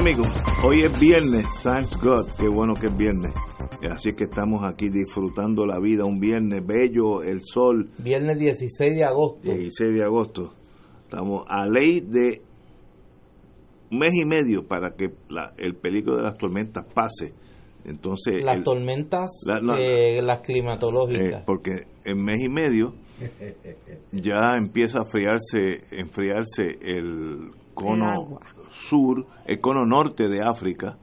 Amigos, hoy es viernes, thanks God, qué bueno que es viernes. Así que estamos aquí disfrutando la vida, un viernes bello, el sol. Viernes 16 de agosto. 16 de agosto. Estamos a ley de un mes y medio para que la, el peligro de las tormentas pase. Entonces, las el- tormentas, la- no, eh, las climatológicas. eh, porque en mes y medio ya empieza a enfriarse, enfriarse el cono sur, el cono norte de África,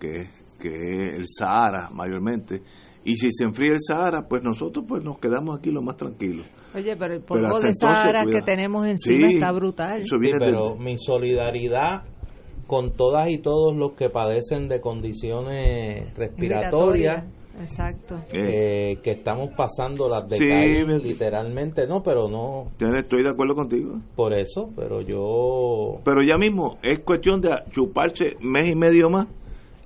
que es, que es el Sahara mayormente. Y si se enfría el Sahara, pues nosotros pues nos quedamos aquí lo más tranquilos. Oye, pero el Pero polvo hasta de entonces, Sahara que tenemos encima Sí, está brutal. eso Sí, de- pero mi solidaridad con todas y todos los que padecen de condiciones respiratorias, Exacto. eh, eh, que estamos pasando las de Sí, me- literalmente, no, pero no estoy de acuerdo contigo. por eso, pero yo Pero ya mismo es cuestión de chuparse mes y medio más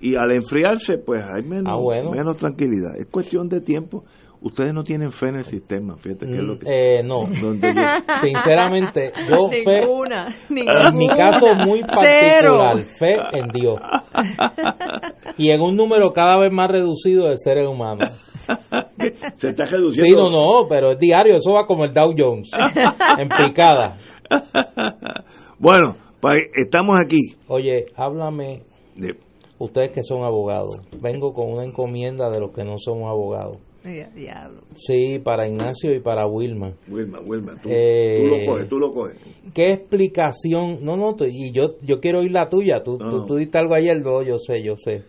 y al enfriarse pues hay menos, Ah, bueno. menos tranquilidad. Es cuestión de tiempo. Ustedes no tienen fe en el sistema, fíjate que es lo que... eh, no, donde yo- sinceramente, yo fe, ninguna, en mi caso muy Cero. particular, fe en Dios. Y en un número cada vez más reducido de seres humanos. se está Sí, reduciendo. no, no, pero es diario, eso va como el Dow Jones, en picada. Bueno, pues estamos aquí. Oye, háblame, De- ustedes que son abogados, vengo con una encomienda de los que no somos abogados. Ya, diablo. Sí, para Ignacio y para Wilma. Wilma, Wilma, tú, Eh, tú lo coges, tú lo coges. ¿Qué explicación? No, no, y yo yo quiero oír la tuya. Tú, No. tú, tú diste algo ayer, no, yo sé, yo sé.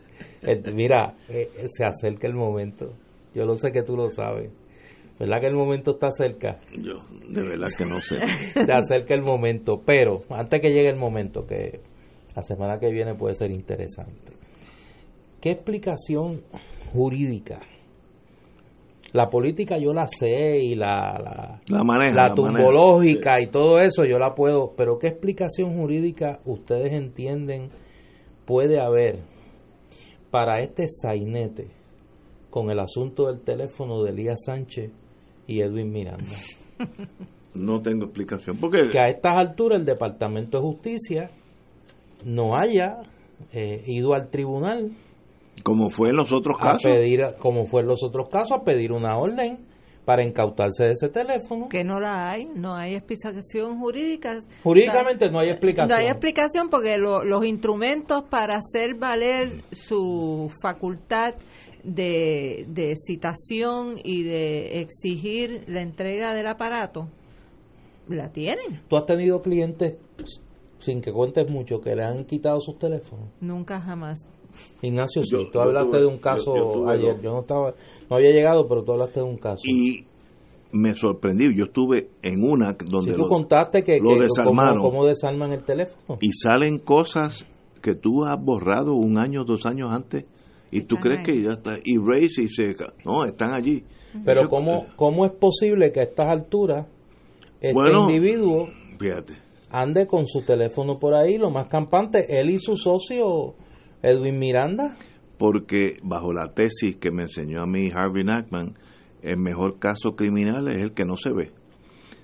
Eh, mira, eh, eh, se acerca el momento. Yo lo sé que tú lo sabes. ¿Verdad que el momento está cerca? Yo, de verdad que no sé. Se acerca el momento, pero antes que llegue el momento, que la semana que viene puede ser interesante. ¿Qué explicación jurídica? La política yo la sé y la, la, La maneja. la tumbológica y todo eso yo la puedo, pero ¿qué explicación jurídica ustedes entienden puede haber para este sainete con el asunto del teléfono de Elías Sánchez y Edwin Miranda? No tengo explicación. Porque Que a estas alturas el Departamento de Justicia no haya eh, ido al tribunal como fue en los otros a casos, pedir, como fue en los otros casos, a pedir una orden para incautarse de ese teléfono. Que no la hay, no hay explicación jurídica. Jurídicamente no hay explicación. No hay explicación porque lo- los instrumentos para hacer valer su facultad de, de citación y de exigir la entrega del aparato la tienen. ¿Tú has tenido clientes, sin que cuentes mucho, que le han quitado sus teléfonos? Nunca jamás. Ignacio, sí, Yo- tú hablaste tuve- de un caso yo- yo tuve ayer. dos. Yo no estaba, no había llegado, pero tú hablaste de un caso. y me sorprendí. Yo estuve en una donde tú lo- contaste que, lo que desarmaron. cómo, cómo desarman el teléfono. y salen cosas que tú has borrado un año, dos años antes y tú Están crees ahí. que ya está erase y se no están allí. Pero Yo- ¿cómo, ¿cómo es posible que a estas alturas este Bueno. individuo Fíjate. ande con su teléfono por ahí, lo más campante, él y su socio Edwin Miranda? Porque bajo la tesis que me enseñó a mí Harvey Nachman, el mejor caso criminal es el que no se ve.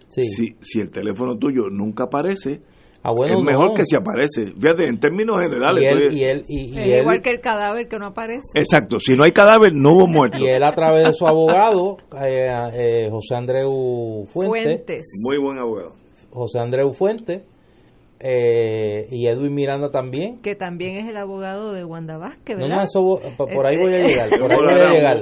Sí. Si, si el teléfono tuyo nunca aparece, Ah, bueno, es mejor no. que si aparece. Fíjate, en términos generales. y él, pues, y él, y, y Es él- igual que el cadáver que no aparece. Exacto, si no hay cadáver, no hubo muerto. y él a través de su abogado, eh, eh, José Andreu Fuente, Fuentes. Muy buen abogado. José Andreu Fuente, eh, y Edwin Miranda también. Que también es el abogado de Wanda Vázquez, No, ¿verdad? no, eso por por ahí voy a llegar. Por ahí voy a llegar.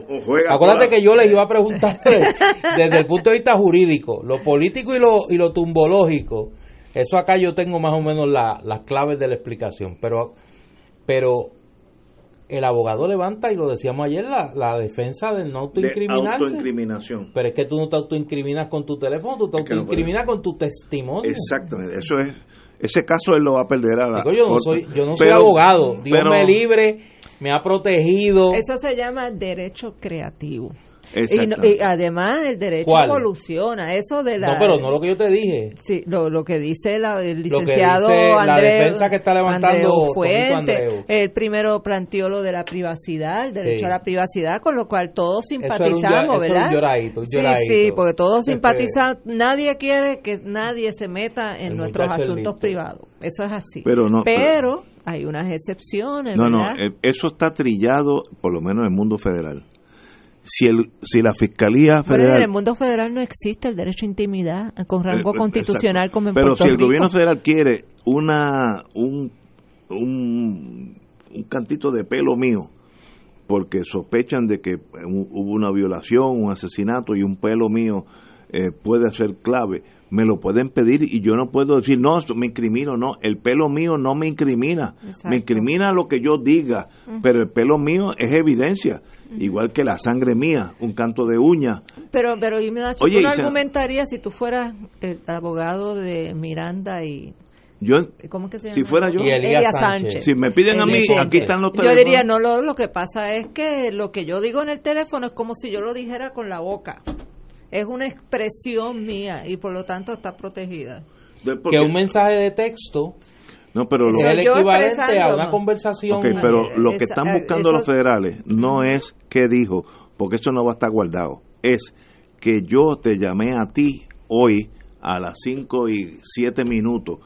Acuérdate que yo les iba a preguntar desde el punto de vista jurídico, lo político y lo, y lo tumbológico. Eso acá yo tengo más o menos la- las claves de la explicación. Pero, pero el abogado levanta, y lo decíamos ayer, la, la defensa de no De autoincriminarse. autoincriminación. Pero es que tú no te autoincriminas con tu teléfono, tú te Es que no autoincriminas con tu testimonio. Exactamente, eso es. Ese caso él lo va a perder a la. Digo, yo no soy, yo no soy abogado. Dios pero- me libre, me ha protegido. Eso se llama derecho creativo. Y, no- y además el derecho ¿Cuál? evoluciona. Eso de la... No, pero no lo que yo te dije. Sí, lo, lo que dice la- el Lo que licenciado dice la defensa que está levantando Fuente, el primero planteó lo de la privacidad, el derecho Sí. a la privacidad, con lo cual todos Eso era un simpatizamos, eso era ¿verdad? un lloradito, un Sí, lloradito. sí, porque todos Este- simpatizamos, nadie quiere que nadie se meta en El nuestros asuntos listo. privados. Eso es así. Pero no- Pero hay unas excepciones, No, no, ¿verdad? eh, eso está trillado, por lo menos en el mundo federal. Si, el, si la Fiscalía Federal. en el mundo federal no existe el derecho a intimidad con rango Eh, constitucional exacto. como en Pero Puerto si el Rico. gobierno federal quiere una un, un, un cantito de pelo mío, porque sospechan de que hu- hubo una violación, un asesinato y un pelo mío eh, puede ser clave, me lo pueden pedir y yo no puedo decir, no, esto me incrimino, no, el pelo mío no me incrimina, Exacto. me incrimina lo que yo diga, pero el pelo mío es evidencia, igual que la sangre mía, un canto de uña, Pero, pero y me da Oye, tú no argumentarías si tú fueras el abogado de Miranda y yo, ¿cómo que se llama? si fuera yo, Elías Sánchez. si me piden a mí, Sánchez. aquí están los Yo teléfonos. diría, no, lo, lo que pasa es que lo que yo digo en el teléfono es como si yo lo dijera con la boca. Es una expresión mía y por lo tanto está protegida. Que un mensaje de texto no, pero lo, es el equivalente a una conversación. Ok, pero lo que están eh, buscando eso- los federales no es qué dijo, porque eso no va a estar guardado. Es que yo te llamé a ti hoy a las 5 y 7 minutos.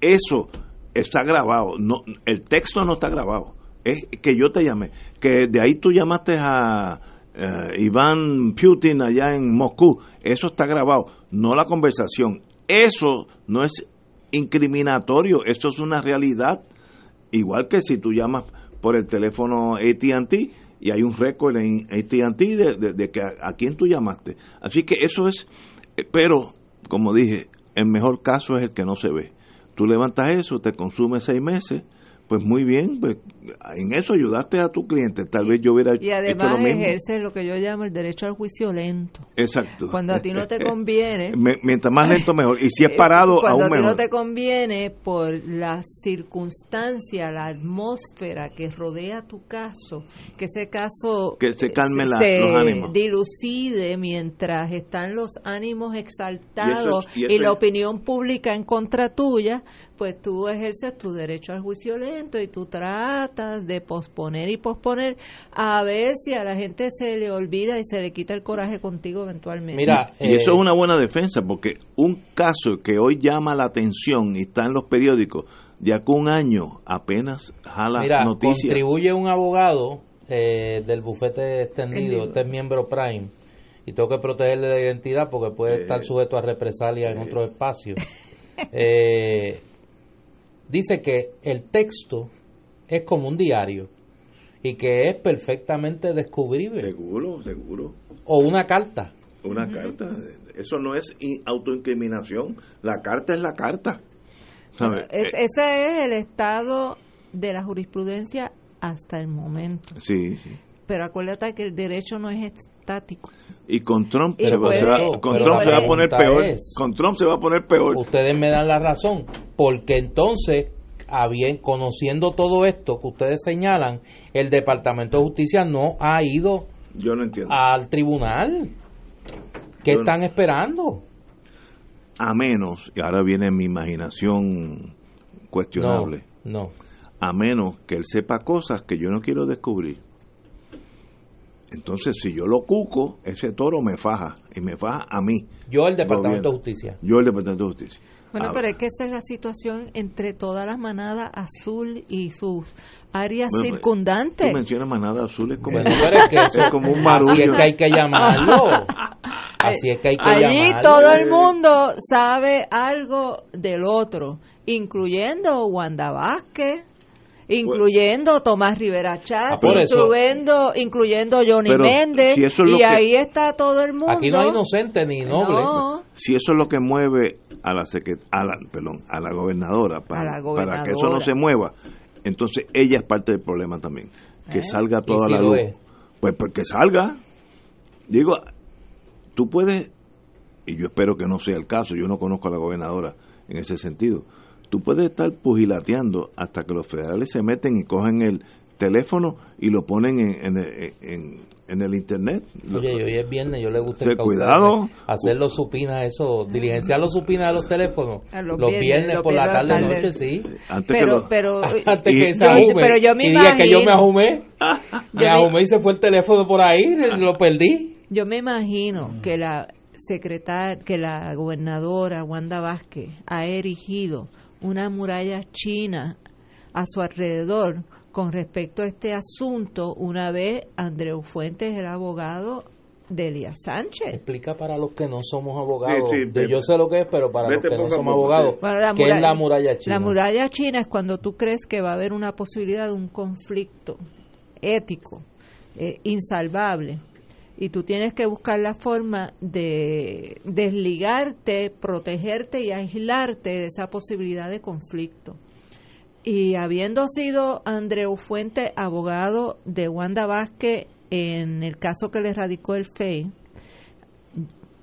Eso está grabado. No, el texto no está grabado. Es que yo te llamé. Que de ahí tú llamaste a eh, Iván Putin allá en Moscú. Eso está grabado. No la conversación. Eso no es incriminatorio. Eso es una realidad. Igual que si tú llamas por el teléfono ATT y hay un récord en ATT de, de- de que a, a quién tú llamaste. Así que eso es, eh, pero como dije, el mejor caso es el que no se ve. Tú levantas eso, te consume seis meses, pues muy bien, pues en eso ayudaste a tu cliente. Tal vez yo hubiera Y hecho lo además mismo. ejerce lo que yo llamo el derecho al juicio lento. Exacto. Cuando a ti no te conviene, Mientras más lento, mejor. Y si es Eh, parado, cuando aún a ti mejor. no te conviene por la circunstancia, la atmósfera que rodea tu caso, que ese caso Que se calmen la- se los ánimos. dilucide mientras están los ánimos exaltados Y es- y y, la es- opinión pública en contra tuya, pues tú ejerces tu derecho al juicio lento y tú tratas de posponer y posponer a ver si a la gente se le olvida y se le quita el coraje contigo eventualmente. Mira, Y eso eh, es una buena defensa, porque un caso que hoy llama la atención y está en los periódicos, de acá un año apenas jala Mira, noticias. contribuye un abogado eh, del bufete extendido, este es miembro Prime, y tengo que protegerle la identidad porque puede estar sujeto a represalia en otros espacios. Eh, dice que el texto es como un diario y que es perfectamente descubrible, Seguro, seguro. o una carta. Una carta. Eso no es in- autoincriminación. La carta es la carta. ¿Sabe? Es- Eh, ese es el estado de la jurisprudencia hasta el momento. sí, sí. Pero acuérdate que el derecho no es estático. Y con Trump, Y se, va, puede- se va- pero con y Trump se va a poner peor. es- Con Trump se va a poner peor. Ustedes me dan la razón, porque entonces, conociendo todo esto que ustedes señalan, el Departamento de Justicia no ha ido Yo no entiendo. al tribunal. ¿Qué Yo no- están esperando? A menos, y ahora viene mi imaginación cuestionable, No, no. a menos que él sepa cosas que yo no quiero descubrir. Entonces, si yo lo cuco, ese toro me faja y me faja a mí. Yo el Departamento de Justicia. Yo el Departamento de Justicia. Bueno, pero es que esa es la situación entre todas las manadas azul y sus áreas Bueno, circundantes. Tú mencionas manada azul, es como, es que eso- es como un Así marullo. es que hay que llamarlo. Así es que hay que Allí llamarlo. todo el mundo sabe algo del otro, incluyendo Wanda Vázquez, incluyendo Tomás Rivera Chat, Ah, incluyendo, incluyendo Johnny Méndez, si es y que- ahí está todo el mundo. Aquí no hay inocente ni noble. No. Si eso es lo que mueve a la, a la, perdón, a la gobernadora para, A la para que eso no gobernadora. se mueva, entonces ella es parte del problema también. Que ¿Eh? salga ¿Y toda si la lo luz. es? Pues, pues que salga. Digo, tú puedes, y yo espero que no sea el caso, yo no conozco a la gobernadora en ese sentido, tú puedes estar pugilateando hasta que los federales se meten y cogen el teléfono y lo ponen en, en, en- en el internet. Oye, y hoy es viernes, yo le gusta encautarme, cuidado. hacer los supinas, eso, diligenciar los supinas de los teléfonos. A los, los viernes, viernes, los por la tarde, la noche, tarde. sí. Antes que Pero, lo- pero, Antes Y- que se yo- ajume. pero yo me y diga que yo me imagino- ajumé. Me ajumé y se fue el teléfono por ahí, lo perdí. Yo me imagino que la secretaria, que la gobernadora Wanda Vázquez ha erigido una muralla china a su alrededor con respecto a este asunto una vez Andreu Fuentes era abogado de Elías Sánchez. Explica para los que no somos abogados. Sí, sí, Yo- yo sé lo que es, pero para los que no somos abogados, sí. Bueno, la ¿qué es muralla- la muralla china? La muralla china es cuando tú crees que va a haber una posibilidad de un conflicto ético eh, insalvable y tú tienes que buscar la forma de desligarte, protegerte y aislarte de esa posibilidad de conflicto. Y habiendo sido Andreu Fuente abogado de Wanda Vázquez en el caso que le radicó el FEI,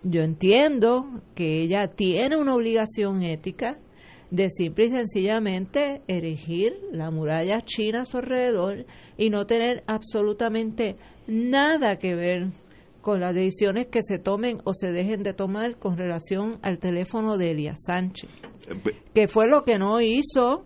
yo entiendo que ella tiene una obligación ética de simple y sencillamente erigir la muralla china a su alrededor y no tener absolutamente nada que ver con las decisiones que se tomen o se dejen de tomar con relación al teléfono de Elías Sánchez, eh, pe- que fue lo que no hizo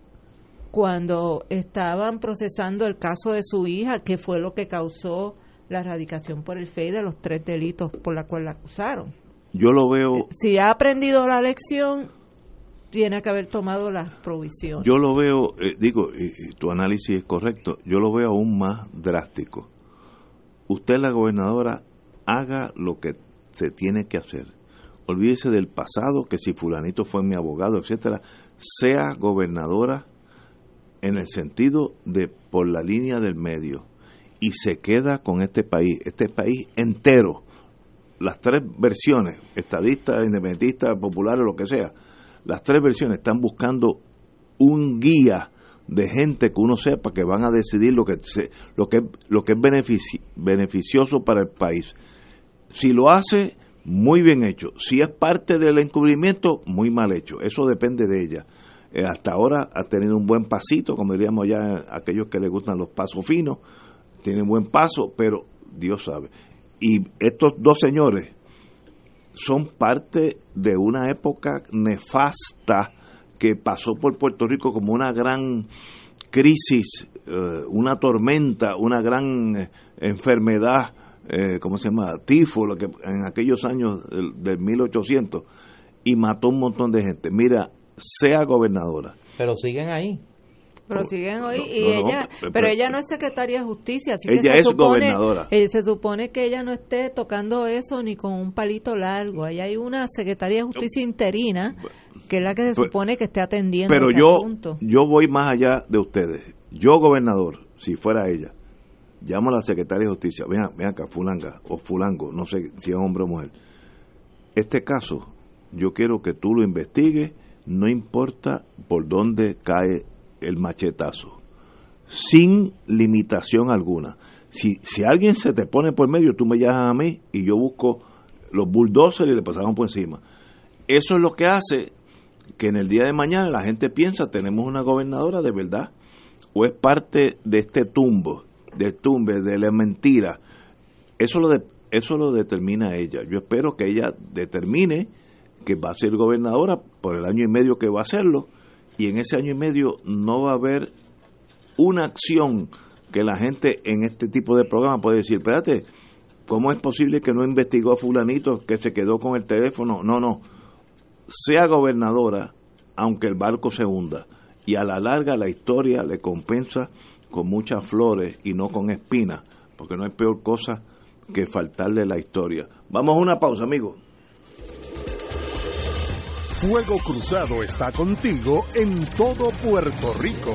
cuando estaban procesando el caso de su hija, que fue lo que causó la erradicación por el FEI de los tres delitos por la cual la acusaron yo lo veo si ha aprendido la lección, tiene que haber tomado las provisiones. Yo lo veo, eh, digo, y, y tu análisis es correcto, yo lo veo aún más drástico. Usted, la gobernadora, haga lo que se tiene que hacer. Olvídese del pasado, que si fulanito fue mi abogado, etcétera. Sea gobernadora en el sentido de por la línea del medio y se queda con este país, este país entero, las tres versiones, estadistas, independentistas, populares, lo que sea, las tres versiones están buscando un guía de gente que uno sepa que van a decidir lo que se, lo que lo que es benefici- beneficioso para el país. Si lo hace muy bien hecho, si es parte del encubrimiento muy mal hecho. Eso depende de ella. Eh, hasta ahora ha tenido un buen pasito, como diríamos ya aquellos que les gustan los pasos finos, tiene buen paso, pero Dios sabe. Y estos dos señores son parte de una época nefasta que pasó por Puerto Rico como una gran crisis, eh, una tormenta, una gran eh, enfermedad, eh, ¿cómo se llama? Tifo, lo que en aquellos años del, del 1800, y mató un montón de gente. Mira, sea gobernadora. Pero siguen ahí. pero siguen hoy no, y no, no, ella, pero- pero, ella no es secretaria de justicia, así Ella que se es supone, gobernadora. eh, se supone que ella no esté tocando eso ni con un palito largo. Ahí hay una secretaria de justicia interina que es la que se Pues- supone que esté atendiendo Pero este yo, asunto. yo voy más allá de ustedes. Yo, gobernador, si fuera ella, llamo a la secretaria de justicia, ven, ven acá, fulanga o fulango, no sé si es hombre o mujer. Este caso, yo quiero que tú lo investigues, no importa por dónde cae el machetazo, sin limitación alguna. Si, si alguien se te pone por medio, tú me llamas a mí y yo busco los bulldozers y le pasamos por encima. Eso es lo que hace que en el día de mañana la gente piensa tenemos una gobernadora de verdad o es parte de este tumbo, del tumbe, de la mentira. Eso lo de, eso lo determina ella. Yo espero que ella determine que va a ser gobernadora por el año y medio que va a hacerlo y en ese año y medio no va a haber una acción que la gente en este tipo de programa puede decir, espérate, ¿cómo es posible que no investigó a fulanito que se quedó con el teléfono? No, no. Sea gobernadora, aunque el barco se hunda. Y a la larga la historia le compensa con muchas flores y no con espinas, porque no hay peor cosa que faltarle la historia. Vamos a una pausa, amigos. Fuego Cruzado está contigo en todo Puerto Rico.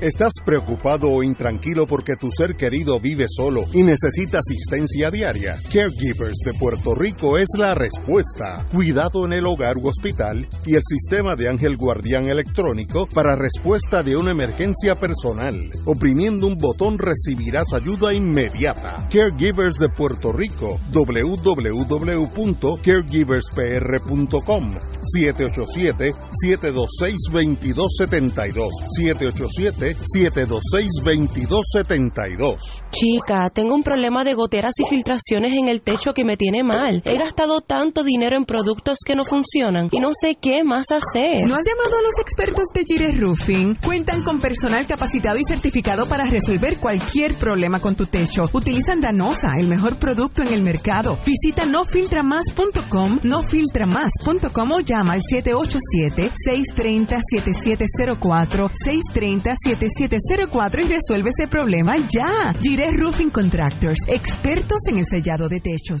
¿Estás preocupado o intranquilo porque tu ser querido vive solo y necesita asistencia diaria? Caregivers de Puerto Rico es la respuesta. Cuidado en el hogar u hospital y el sistema de ángel guardián electrónico para respuesta de una emergencia personal. Oprimiendo un botón recibirás ayuda inmediata. Caregivers de Puerto Rico. www.caregiverspr.com 787-726-2272. 787 726-2272. Chica, tengo un problema de goteras y filtraciones en el techo que me tiene mal. He gastado tanto dinero en productos que no funcionan y no sé qué más hacer. ¿No has llamado a los expertos de Gire Roofing? Cuentan con personal capacitado y certificado para resolver cualquier problema con tu techo. Utilizan Danosa, el mejor producto en el mercado. Visita nofiltramas.com, nofiltramas.com o llama al 787-630-7704, 630-7704 7704 y resuelve ese problema ya. Gire Roofing Contractors, expertos en el sellado de techos.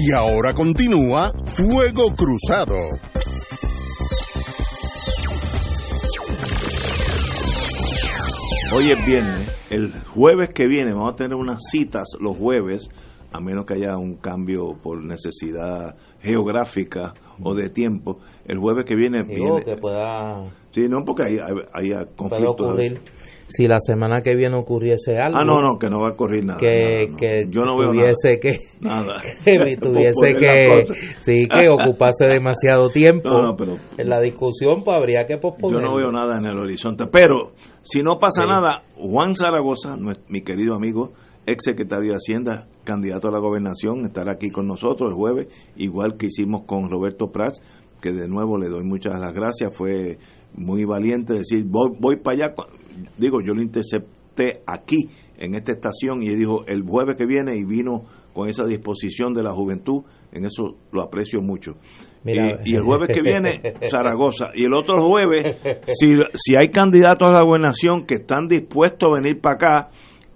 Y ahora continúa Fuego Cruzado. Hoy es viernes, el jueves que viene vamos a tener unas citas los jueves, a menos que haya un cambio por necesidad geográfica o de tiempo. El jueves que viene... Digo viene que pueda, sí, no, porque hay, hay, hay conflictos. Si la semana que viene ocurriese algo. Ah, no, no, que no va a ocurrir nada. que, nada, no. que Yo no veo tuviese que nada. que tuviese que sí que ocupase demasiado tiempo No, no, pero- en la discusión pues habría que posponer Yo no veo nada en el horizonte. Pero si no pasa Sí. nada, Juan Zaragoza, mi querido amigo, ex secretario de Hacienda, candidato a la gobernación, estará aquí con nosotros el jueves, igual que hicimos con Roberto Prats, que de nuevo le doy muchas las gracias. Fue muy valiente decir, voy, voy para allá. Digo, yo lo intercepté aquí, en esta estación, y dijo, el jueves que viene, y vino con esa disposición de la juventud. En eso lo aprecio mucho. Mira. y, y el jueves que viene, Zaragoza. Y el otro jueves, si, si hay candidatos a la gobernación que están dispuestos a venir para acá,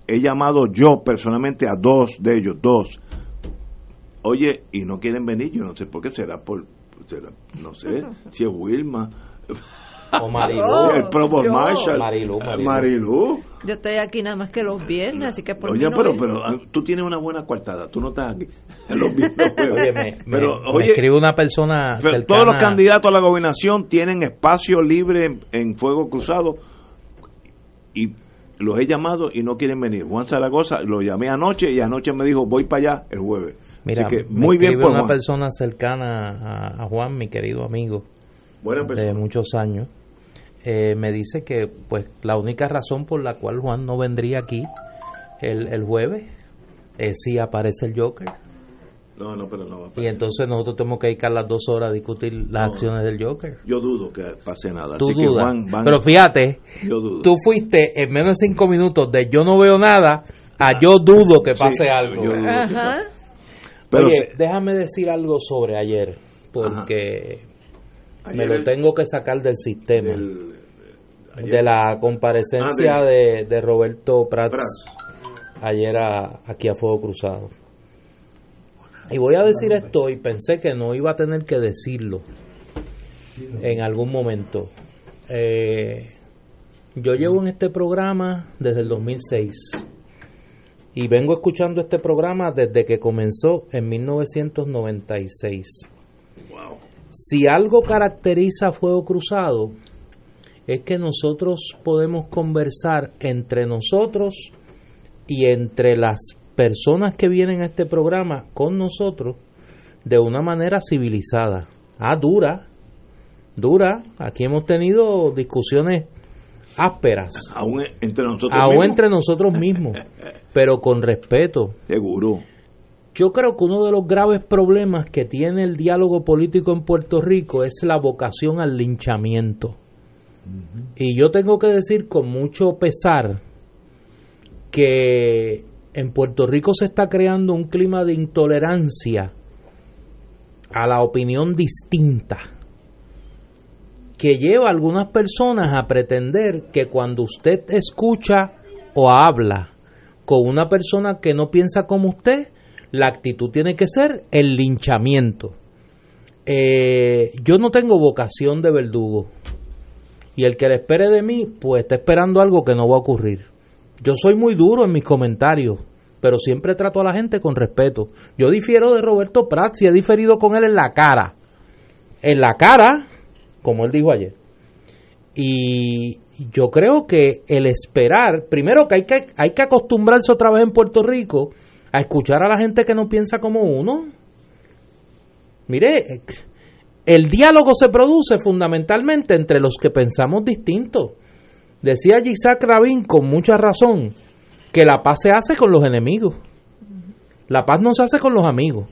he llamado yo personalmente a dos de ellos, dos. Oye, y no quieren venir, yo no sé por qué, será por, será, no sé, si es Wilma, o Marilú Oh, el Provo yo. Marshall, Marilú, Marilú. Marilú. Yo estoy aquí nada más que los viernes, así que por Oye, no pero, pero ah, tú tienes una buena coartada, tú no estás aquí. Los viernes, oye me, pero, me- me escribe una persona Pero cercana todos los candidatos a la gobernación tienen espacio libre en, en Fuego Cruzado y los he llamado y no quieren venir. Juan Zaragoza lo llamé anoche y anoche me dijo voy para allá el jueves. Mira, Así que me muy bien escribe por una Juan. persona cercana a, a Juan, mi querido amigo Buena de persona. muchos años, eh, me dice que pues la única razón por la cual Juan no vendría aquí el, el jueves es si aparece el Joker. No, no, pero no. Y entonces nosotros tenemos que dedicar las dos horas a discutir las No. acciones del Joker. Yo dudo que pase nada. Tú Así que dudas. Juan, van- Pero fíjate, yo dudo. tú fuiste en menos de cinco minutos de yo no veo nada a yo dudo que pase Sí, algo. yo dudo que. Pero Oye, sí, déjame decir algo sobre ayer, porque me lo tengo que sacar del sistema. de la comparecencia ah, de, Roberto Prats, ayer aquí a Fuego Cruzado. Y voy a decir esto y pensé que no iba a tener que decirlo en algún momento. Eh, yo llevo en este programa desde el 2006 y vengo escuchando este programa desde que comenzó en 1996. Si algo caracteriza a Fuego Cruzado es que nosotros podemos conversar entre nosotros y entre las personas que vienen a este programa con nosotros de una manera civilizada. Ah, dura, dura. Aquí hemos tenido discusiones ásperas. Aún entre nosotros Aún mismos. entre nosotros mismos, pero con respeto. Seguro. Yo creo que uno de los graves problemas que tiene el diálogo político en Puerto Rico es la vocación al linchamiento. Y yo tengo que decir con mucho pesar que en Puerto Rico se está creando un clima de intolerancia a la opinión distinta que lleva a algunas personas a pretender que cuando usted escucha o habla con una persona que no piensa como usted, la actitud tiene que ser el linchamiento. Eh, yo no tengo vocación de verdugo y el que le espere de mí, pues está esperando algo que no va a ocurrir. Yo soy muy duro en mis comentarios, pero siempre trato a la gente con respeto. Yo difiero de Roberto Prats y he diferido con él en la cara. En la cara, como él dijo ayer. Y yo creo que el esperar, primero que hay que, hay que acostumbrarse otra vez en Puerto Rico a escuchar a la gente que no piensa como uno. Mire, el diálogo se produce fundamentalmente entre los que pensamos distintos. Decía Isaac Rabin con mucha razón que la paz se hace con los enemigos. La paz no se hace con los amigos.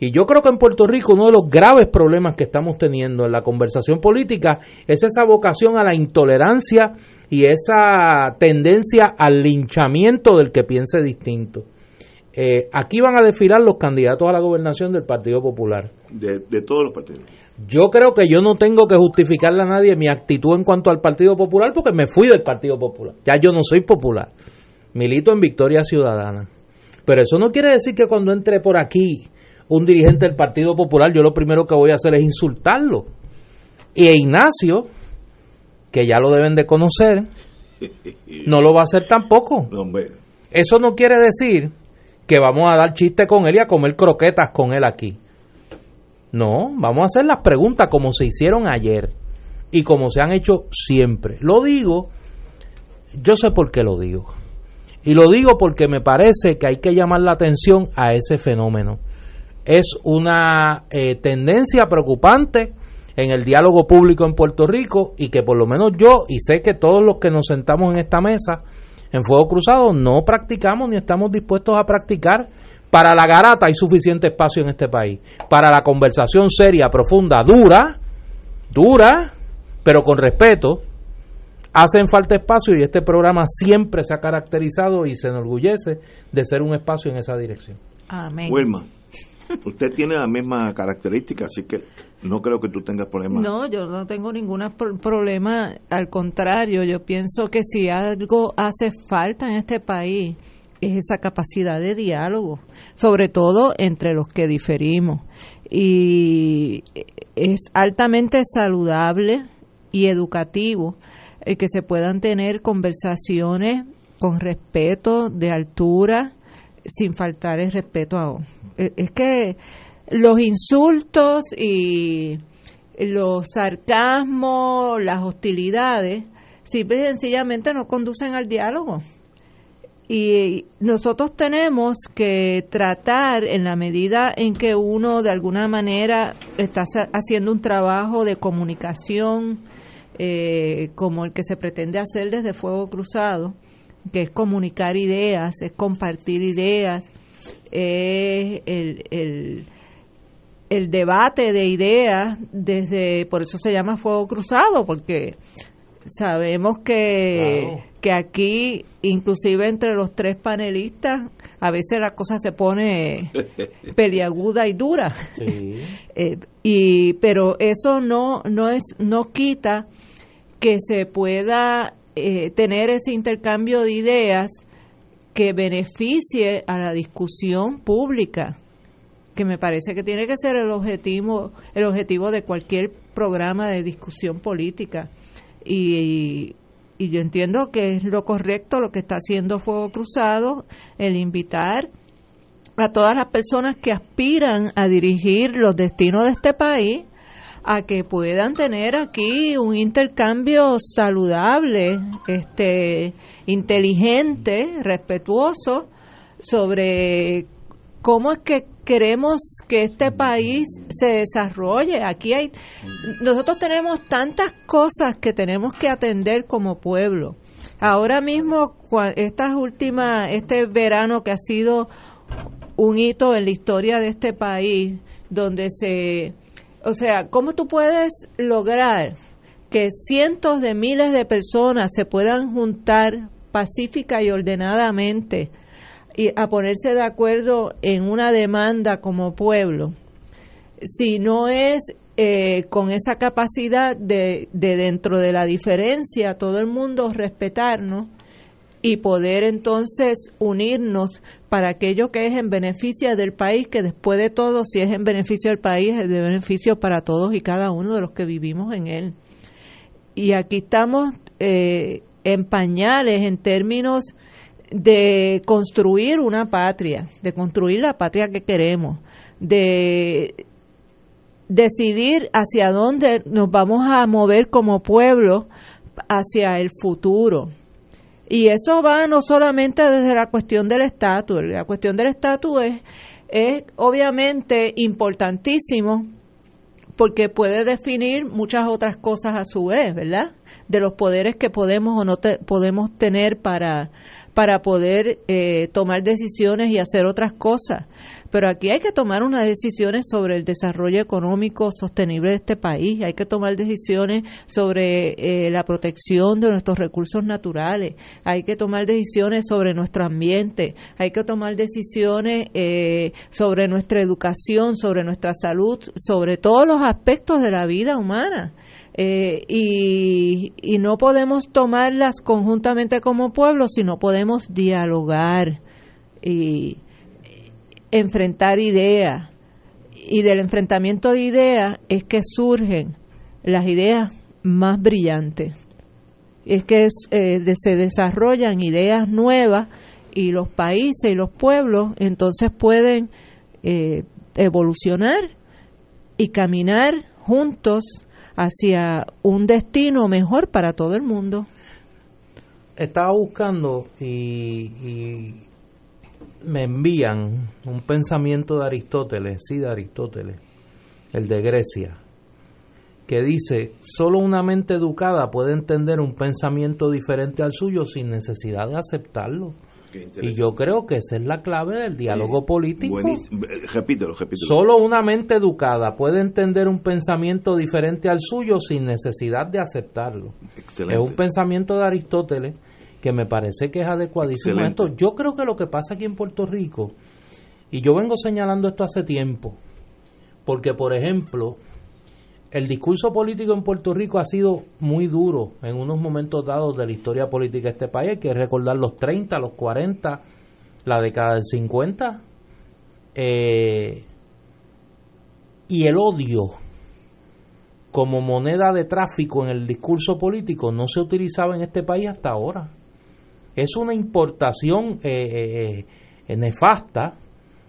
Y yo creo que en Puerto Rico uno de los graves problemas que estamos teniendo en la conversación política es esa vocación a la intolerancia y esa tendencia al linchamiento del que piense distinto. Eh, aquí van a desfilar los candidatos a la gobernación del Partido Popular. De, de, todos los partidos. Yo creo que yo no tengo que justificarle a nadie mi actitud en cuanto al Partido Popular porque me fui del Partido Popular. Ya yo no soy popular. Milito en Victoria Ciudadana. Pero eso no quiere decir que cuando entre por aquí un dirigente del Partido Popular, yo lo primero que voy a hacer es insultarlo. Y Ignacio, que ya lo deben de conocer, no lo va a hacer tampoco. Eso no quiere decir que vamos a dar chiste con él y a comer croquetas con él aquí. No, vamos a hacer las preguntas como se hicieron ayer y como se han hecho siempre. Lo digo, yo sé por qué lo digo. Y lo digo porque me parece que hay que llamar la atención a ese fenómeno es una eh, tendencia preocupante en el diálogo público en Puerto Rico y que por lo menos yo y sé que todos los que nos sentamos en esta mesa en Fuego Cruzado no practicamos ni estamos dispuestos a practicar. Para la garata hay suficiente espacio en este país. Para la conversación seria, profunda, dura, dura, pero con respeto, hacen falta espacio y este programa siempre se ha caracterizado y se enorgullece de ser un espacio en esa dirección. Amén. Usted tiene la misma característica, así que no creo que tú tengas problemas. No, yo no tengo ningún problema. Al contrario, yo pienso que si algo hace falta en este país es esa capacidad de diálogo, sobre todo entre los que diferimos. Y es altamente saludable y educativo el que se puedan tener conversaciones con respeto, de altura, sin faltar el respeto a es que los insultos y los sarcasmos, las hostilidades, simple y sencillamente no conducen al diálogo. Y nosotros tenemos que tratar, en la medida en que uno de alguna manera está haciendo un trabajo de comunicación, eh, como el que se pretende hacer desde Fuego Cruzado, que es comunicar ideas, es compartir ideas, es el, el, debate de ideas desde, por eso se llama fuego cruzado, porque sabemos que, que aquí, inclusive entre los tres panelistas, a veces la cosa se pone peliaguda y dura. Eh, y, pero eso no, no, es, no quita que se pueda eh, tener ese intercambio de ideas que beneficie a la discusión pública que me parece que tiene que ser el objetivo el objetivo de cualquier programa de discusión política. Y, y yo entiendo que es lo correcto lo que está haciendo Fuego Cruzado el invitar a todas las personas que aspiran a dirigir los destinos de este país a que puedan tener aquí un intercambio saludable, este, inteligente, respetuoso sobre cómo es que queremos que este país se desarrolle. Aquí hay, nosotros tenemos tantas cosas que tenemos que atender como pueblo. Ahora mismo, estas últimas, este verano que ha sido un hito en la historia de este país, donde se o sea, ¿cómo tú puedes lograr que cientos de miles de personas se puedan juntar pacífica y ordenadamente y a ponerse de acuerdo en una demanda como pueblo, si no es eh, con esa capacidad de, de dentro de la diferencia todo el mundo respetarnos y poder entonces unirnos para aquello que es en beneficio del país, que después de todo, si es en beneficio del país, es de beneficio para todos y cada uno de los que vivimos en él. Y aquí estamos eh, en pañales en términos de construir una patria, de construir la patria que queremos, de decidir hacia dónde nos vamos a mover como pueblo hacia el futuro y eso va no solamente desde la cuestión del estatus, la cuestión del estatus es, es obviamente importantísimo porque puede definir muchas otras cosas a su vez, ¿verdad? De los poderes que podemos o no podemos tener para, para poder eh, tomar decisiones y hacer otras cosas. Pero aquí hay que tomar unas decisiones sobre el desarrollo económico sostenible de este país, hay que tomar decisiones sobre eh, la protección de nuestros recursos naturales, hay que tomar decisiones sobre nuestro ambiente, hay que tomar decisiones eh, sobre nuestra educación, sobre nuestra salud, sobre todos los aspectos de la vida humana. Eh, y, y no podemos tomarlas conjuntamente como pueblo, sino podemos dialogar y enfrentar ideas. Y del enfrentamiento de ideas es que surgen las ideas más brillantes. Es que eh, se desarrollan ideas nuevas y los países y los pueblos entonces pueden eh, evolucionar y caminar juntos hacia un destino mejor para todo el mundo. Estaba buscando y, me envían un pensamiento de Aristóteles, sí, de Aristóteles, el de Grecia, que dice, solo una mente educada puede entender un pensamiento diferente al suyo sin necesidad de aceptarlo. Y yo creo que esa es la clave del diálogo político. Repítelo, repítelo. Solo una mente educada puede entender un pensamiento diferente al suyo sin necesidad de aceptarlo. Es un pensamiento de Aristóteles que me parece que es adecuadísimo esto. Yo creo que lo que pasa aquí en Puerto Rico, y yo vengo señalando esto hace tiempo, porque por ejemplo, el discurso político en Puerto Rico ha sido muy duro en unos momentos dados de la historia política de este país. Hay que recordar los 30, los 40, la década del 50. Eh, y el odio como moneda de tráfico en el discurso político no se utilizaba en este país hasta ahora. Es una importación eh, eh, nefasta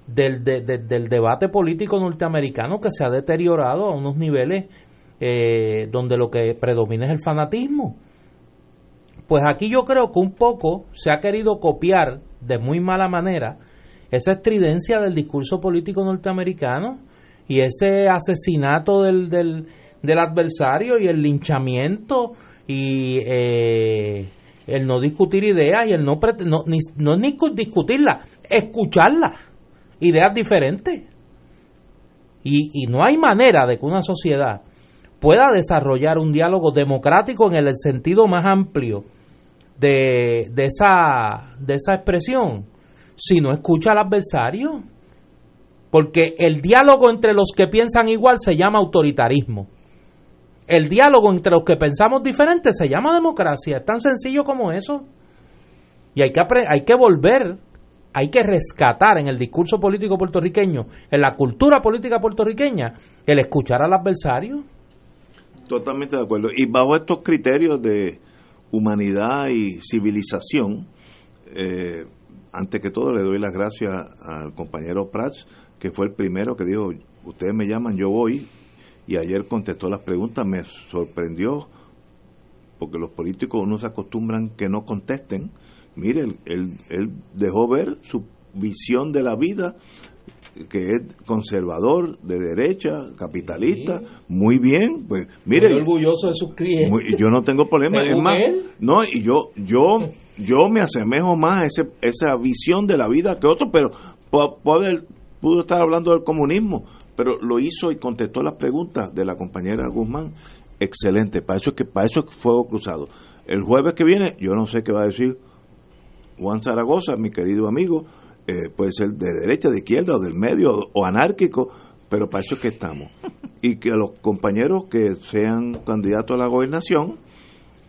del, del debate político norteamericano que se ha deteriorado a unos niveles eh, donde lo que predomina es el fanatismo. Pues aquí yo creo que un poco se ha querido copiar de muy mala manera esa estridencia del discurso político norteamericano y ese asesinato del, del, del adversario y el linchamiento y eh, el no discutir ideas y el no, no, ni, no ni discutirlas, escucharlas ideas diferentes. Y, y no hay manera de que una sociedad pueda desarrollar un diálogo democrático en el sentido más amplio de, de, esa, de esa expresión si no escucha al adversario. Porque el diálogo entre los que piensan igual se llama autoritarismo. El diálogo entre los que pensamos diferente se llama democracia. Es tan sencillo como eso. Y hay que, hay que volver, hay que rescatar en el discurso político puertorriqueño, en la cultura política puertorriqueña, el escuchar al adversario. Totalmente de acuerdo. Y bajo estos criterios de humanidad y civilización, eh, antes que todo le doy las gracias al compañero Prats, que fue el primero que dijo, ustedes me llaman, yo voy, y ayer contestó las preguntas, me sorprendió, porque los políticos no se acostumbran que no contesten. Mire, él, él, dejó ver su visión de la vida, que es conservador, de derecha, capitalista, muy bien, pues mire, muy orgulloso de sus clientes. yo no tengo problema, es más, no, y yo yo yo me asemejo más a ese, esa visión de la vida que otro, pero puede, pudo estar hablando del comunismo, pero lo hizo y contestó las preguntas de la compañera Guzmán. Excelente, para eso es que para eso es fuego cruzado. El jueves que viene, yo no sé qué va a decir Juan Zaragoza, mi querido amigo, eh, puede ser de derecha, de izquierda, o del medio, o, anárquico, pero para eso es que estamos. Y que los compañeros que sean candidatos a la gobernación,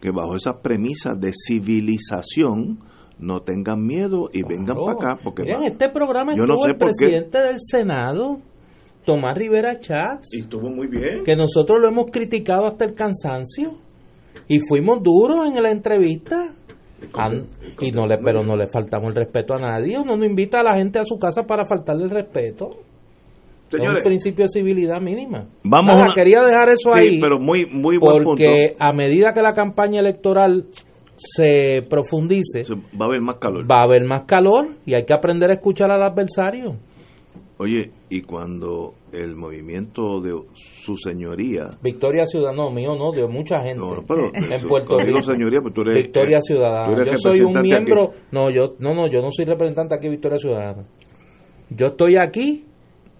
que bajo esas premisas de civilización no tengan miedo y vengan para acá. Porque en este programa estuvo el presidente del Senado, Tomás Rivera Chats. Y estuvo muy bien. Que nosotros lo hemos criticado hasta el cansancio. Y fuimos duros en la entrevista. Y, no le, pero no le faltamos el respeto a nadie. Uno no invita a la gente a su casa para faltarle el respeto. Señores, es un principio de civilidad mínima. Vamos quería dejar eso ahí. pero muy, muy buen Porque a medida que la campaña electoral se profundice, va a haber más calor. Va a haber más calor y hay que aprender a escuchar al adversario. Oye, y cuando el movimiento de su señoría. Victoria Ciudadana, mío no, de mucha gente pero, en Puerto Rico. Señoría, pues tú eres, Victoria Ciudadana. yo soy un miembro. No, yo no, no, yo no soy representante aquí Victoria Ciudadana. Yo estoy aquí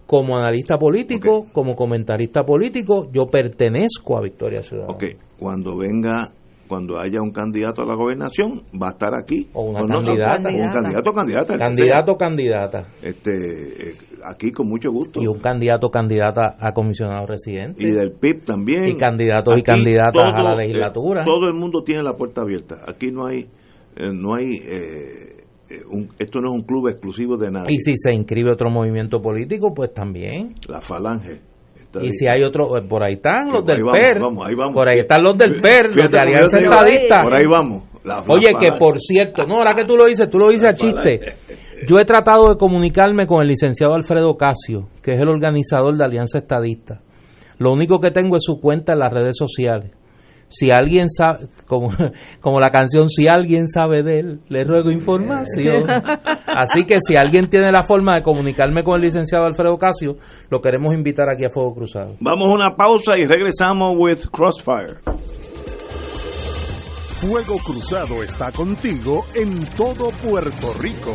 como analista político, como comentarista político, yo pertenezco a Victoria Ciudadana. Ok, cuando venga cuando haya un candidato a la gobernación, va a estar aquí. O una candidata. un candidato o candidata. Candidato o candidata. Este, eh, aquí con mucho gusto. Y un candidato candidata a comisionado residente. Y del PIB también. Y candidatos y candidatas a la eh, legislatura. todo el mundo tiene la puerta abierta. Aquí no hay, eh, no hay esto no es un club exclusivo de nadie. Y si se inscribe otro movimiento político, pues también. La Falange. Y si hay otro, eh, por ahí están los del PER. Por ahí están los del PER, los de Alianza Estadista. Por ahí vamos. Oye, que por cierto, no, ahora que tú lo dices, tú lo dices a chiste. Yo he tratado de comunicarme con el licenciado Alfredo Casio, que es el organizador de Alianza Estadista. Lo único que tengo es su cuenta en las redes sociales si alguien sabe, como, como la canción, si alguien sabe de él, le ruego información. Así que si alguien tiene la forma de comunicarme con el licenciado Alfredo Casio, lo queremos invitar aquí a Fuego Cruzado. Vamos a una pausa y regresamos with Crossfire. Fuego Cruzado está contigo en todo Puerto Rico.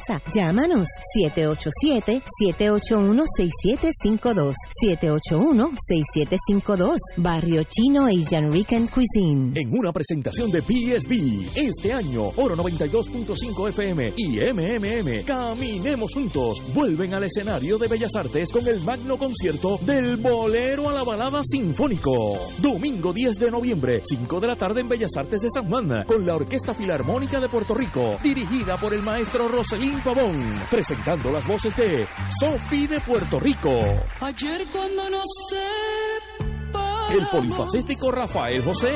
Llámanos 787-781-6752. 781-6752. Barrio Chino Asian Rican Cuisine. En una presentación de PSB, este año, Oro 92.5 FM y MMM, Caminemos Juntos, vuelven al escenario de Bellas Artes con el magno concierto del Bolero a la Balada Sinfónico. Domingo 10 de noviembre, 5 de la tarde en Bellas Artes de San Juan, con la Orquesta Filarmónica de Puerto Rico, dirigida por el maestro Roselín Pavón, presentando las voces de Sofi de Puerto Rico. Ayer cuando no sé. El polifacético Rafael José.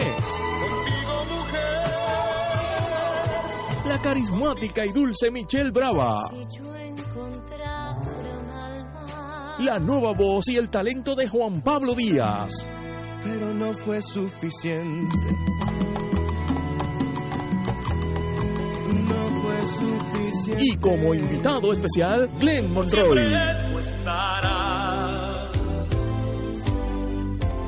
La carismática y dulce Michelle Brava. la nueva voz y el talento de Juan Pablo Díaz. Pero no fue suficiente. Y como invitado especial, Glenn Monroy.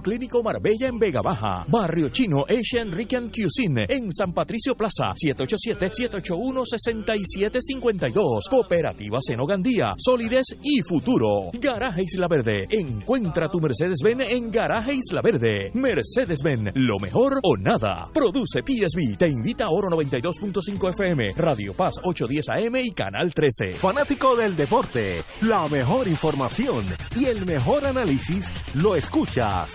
Clínico Marbella en Vega Baja. Barrio Chino Asian Rican Cuisine en San Patricio Plaza 787-781-6752. Cooperativa Senogandía. Solidez y futuro. Garaje Isla Verde. Encuentra tu Mercedes-Benz en Garaje Isla Verde. Mercedes-Benz. Lo mejor o nada. Produce PSB. Te invita a Oro 92.5 FM. Radio Paz 810 AM y Canal 13. Fanático del deporte, la mejor información y el mejor análisis lo escuchas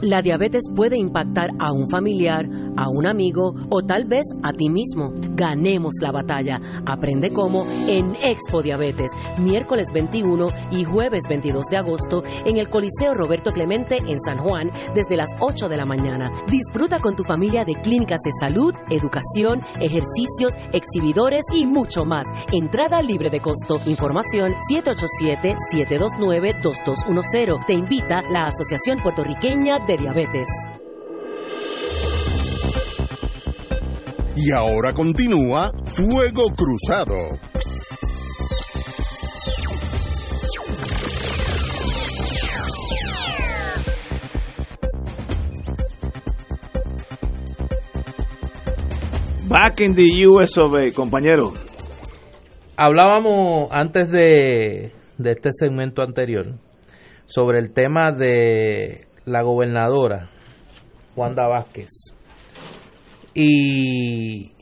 La diabetes puede impactar a un familiar, a un amigo o tal vez a ti mismo. Ganemos la batalla. Aprende cómo en Expo Diabetes, miércoles 21 y jueves 22 de agosto en el Coliseo Roberto Clemente en San Juan desde las 8 de la mañana. Disfruta con tu familia de clínicas de salud, educación, ejercicios, exhibidores y mucho más. Entrada libre de costo. Información 787-729-2210. Te invita la Asociación Puertorriqueña de Diabetes. Y ahora continúa Fuego Cruzado. Back in the US of A, compañero. Hablábamos antes de, de este segmento anterior sobre el tema de la gobernadora Wanda Vázquez y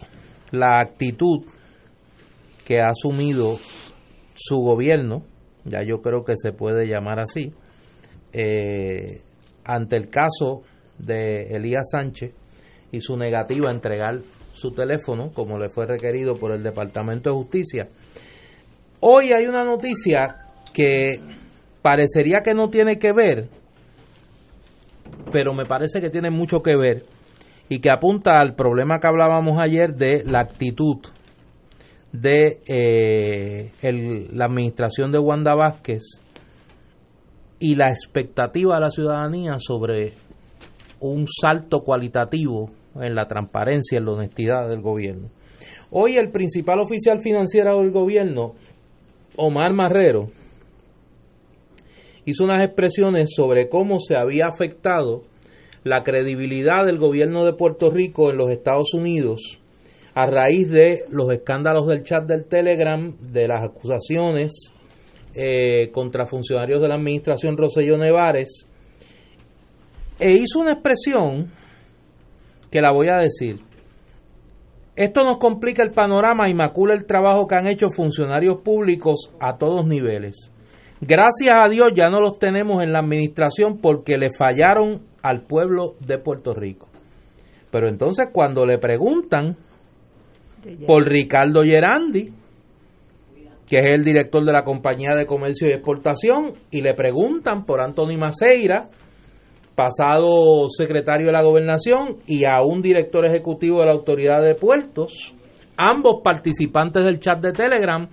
la actitud que ha asumido su gobierno, ya yo creo que se puede llamar así, eh, ante el caso de Elías Sánchez y su negativa a entregar su teléfono, como le fue requerido por el Departamento de Justicia. Hoy hay una noticia que parecería que no tiene que ver, pero me parece que tiene mucho que ver y que apunta al problema que hablábamos ayer de la actitud de eh, la administración de Wanda Vázquez y la expectativa de la ciudadanía sobre un salto cualitativo en la transparencia, en la honestidad del gobierno. Hoy el principal oficial financiero del gobierno, Omar Marrero, hizo unas expresiones sobre cómo se había afectado la credibilidad del gobierno de Puerto Rico en los Estados Unidos a raíz de los escándalos del chat del Telegram, de las acusaciones eh, contra funcionarios de la administración Roselló Nevares, e hizo una expresión que la voy a decir. Esto nos complica el panorama y macula el trabajo que han hecho funcionarios públicos a todos niveles. Gracias a Dios ya no los tenemos en la administración porque le fallaron al pueblo de Puerto Rico. Pero entonces cuando le preguntan por Ricardo Gerandi, que es el director de la Compañía de Comercio y Exportación, y le preguntan por Anthony Maceira, pasado secretario de la Gobernación, y a un director ejecutivo de la Autoridad de Puertos, ambos participantes del chat de Telegram,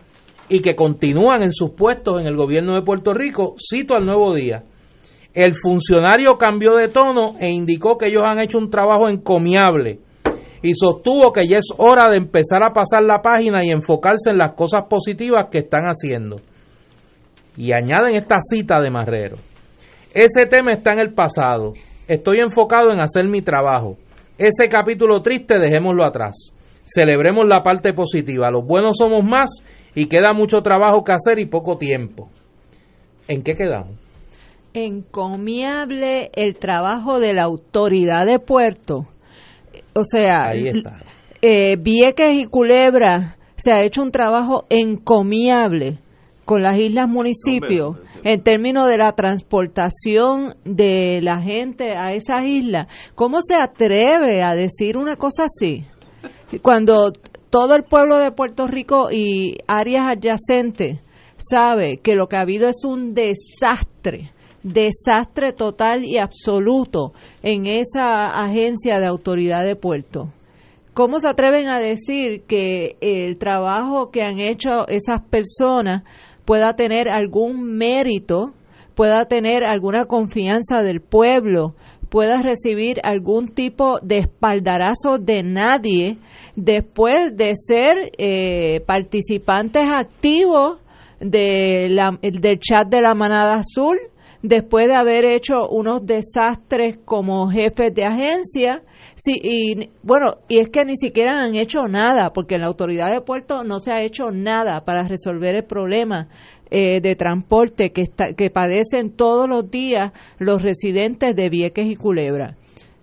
y que continúan en sus puestos en el gobierno de Puerto Rico, cito al nuevo día. El funcionario cambió de tono e indicó que ellos han hecho un trabajo encomiable y sostuvo que ya es hora de empezar a pasar la página y enfocarse en las cosas positivas que están haciendo. Y añaden esta cita de Marrero. Ese tema está en el pasado. Estoy enfocado en hacer mi trabajo. Ese capítulo triste dejémoslo atrás. Celebremos la parte positiva. Los buenos somos más y queda mucho trabajo que hacer y poco tiempo. ¿En qué quedamos? Encomiable el trabajo de la autoridad de puerto. O sea, Ahí está. eh, Vieques y Culebra se ha hecho un trabajo encomiable con las islas municipios en términos de la transportación de la gente a esas islas. ¿Cómo se atreve a decir una cosa así? Cuando todo el pueblo de Puerto Rico y áreas adyacentes sabe que lo que ha habido es un desastre, desastre total y absoluto en esa agencia de autoridad de puerto. ¿Cómo se atreven a decir que el trabajo que han hecho esas personas pueda tener algún mérito, pueda tener alguna confianza del pueblo, pueda recibir algún tipo de espaldarazo de nadie después de ser eh, participantes activos del chat de la manada azul, después de haber hecho unos desastres como jefes de agencia. Sí, y bueno, y es que ni siquiera han hecho nada, porque en la autoridad de puerto no se ha hecho nada para resolver el problema eh, de transporte que, está, que padecen todos los días los residentes de Vieques y Culebra.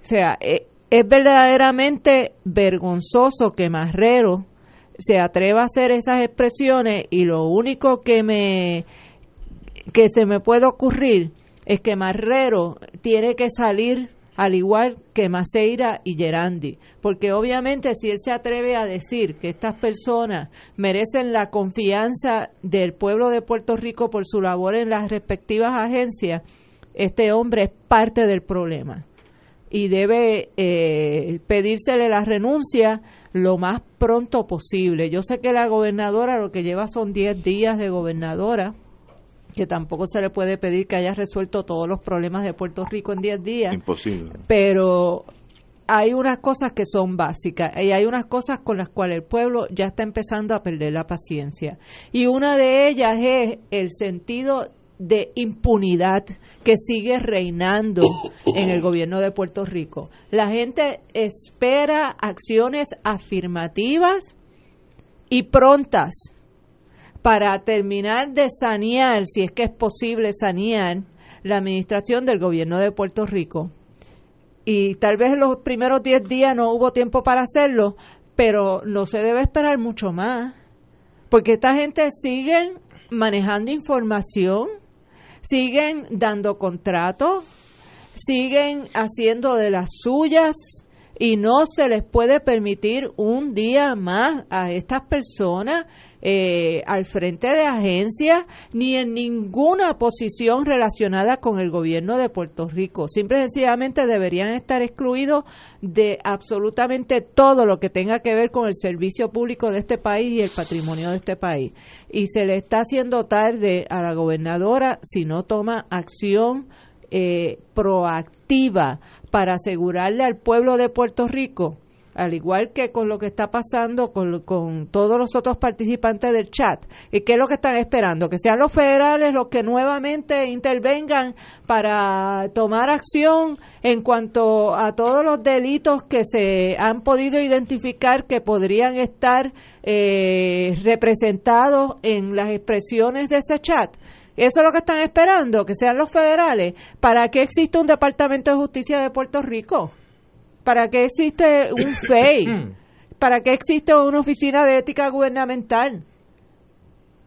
O sea, eh, es verdaderamente vergonzoso que Marrero se atreva a hacer esas expresiones y lo único que me que se me puede ocurrir es que Marrero tiene que salir al igual que Maceira y Gerandi, porque obviamente si él se atreve a decir que estas personas merecen la confianza del pueblo de Puerto Rico por su labor en las respectivas agencias, este hombre es parte del problema y debe eh, pedírsele la renuncia lo más pronto posible. Yo sé que la gobernadora lo que lleva son 10 días de gobernadora, que tampoco se le puede pedir que haya resuelto todos los problemas de Puerto Rico en 10 días, Imposible. pero hay unas cosas que son básicas y hay unas cosas con las cuales el pueblo ya está empezando a perder la paciencia. Y una de ellas es el sentido de impunidad que sigue reinando en el gobierno de Puerto Rico. La gente espera acciones afirmativas y prontas para terminar de sanear, si es que es posible sanear, la administración del gobierno de Puerto Rico. Y tal vez los primeros 10 días no hubo tiempo para hacerlo, pero no se debe esperar mucho más, porque esta gente sigue manejando información, siguen dando contratos, siguen haciendo de las suyas y no se les puede permitir un día más a estas personas eh, al frente de agencias ni en ninguna posición relacionada con el gobierno de Puerto Rico. Simple y sencillamente deberían estar excluidos de absolutamente todo lo que tenga que ver con el servicio público de este país y el patrimonio de este país. Y se le está haciendo tarde a la gobernadora si no toma acción eh, proactiva para asegurarle al pueblo de Puerto Rico, al igual que con lo que está pasando con, todos los otros participantes del chat, y qué es lo que están esperando, que sean los federales los que nuevamente intervengan para tomar acción en cuanto a todos los delitos que se han podido identificar que podrían estar eh, representados en las expresiones de ese chat. Eso es lo que están esperando, que sean los federales. ¿Para qué existe un Departamento de Justicia de Puerto Rico? ¿Para qué existe un FEI? ¿Para qué existe una oficina de ética gubernamental?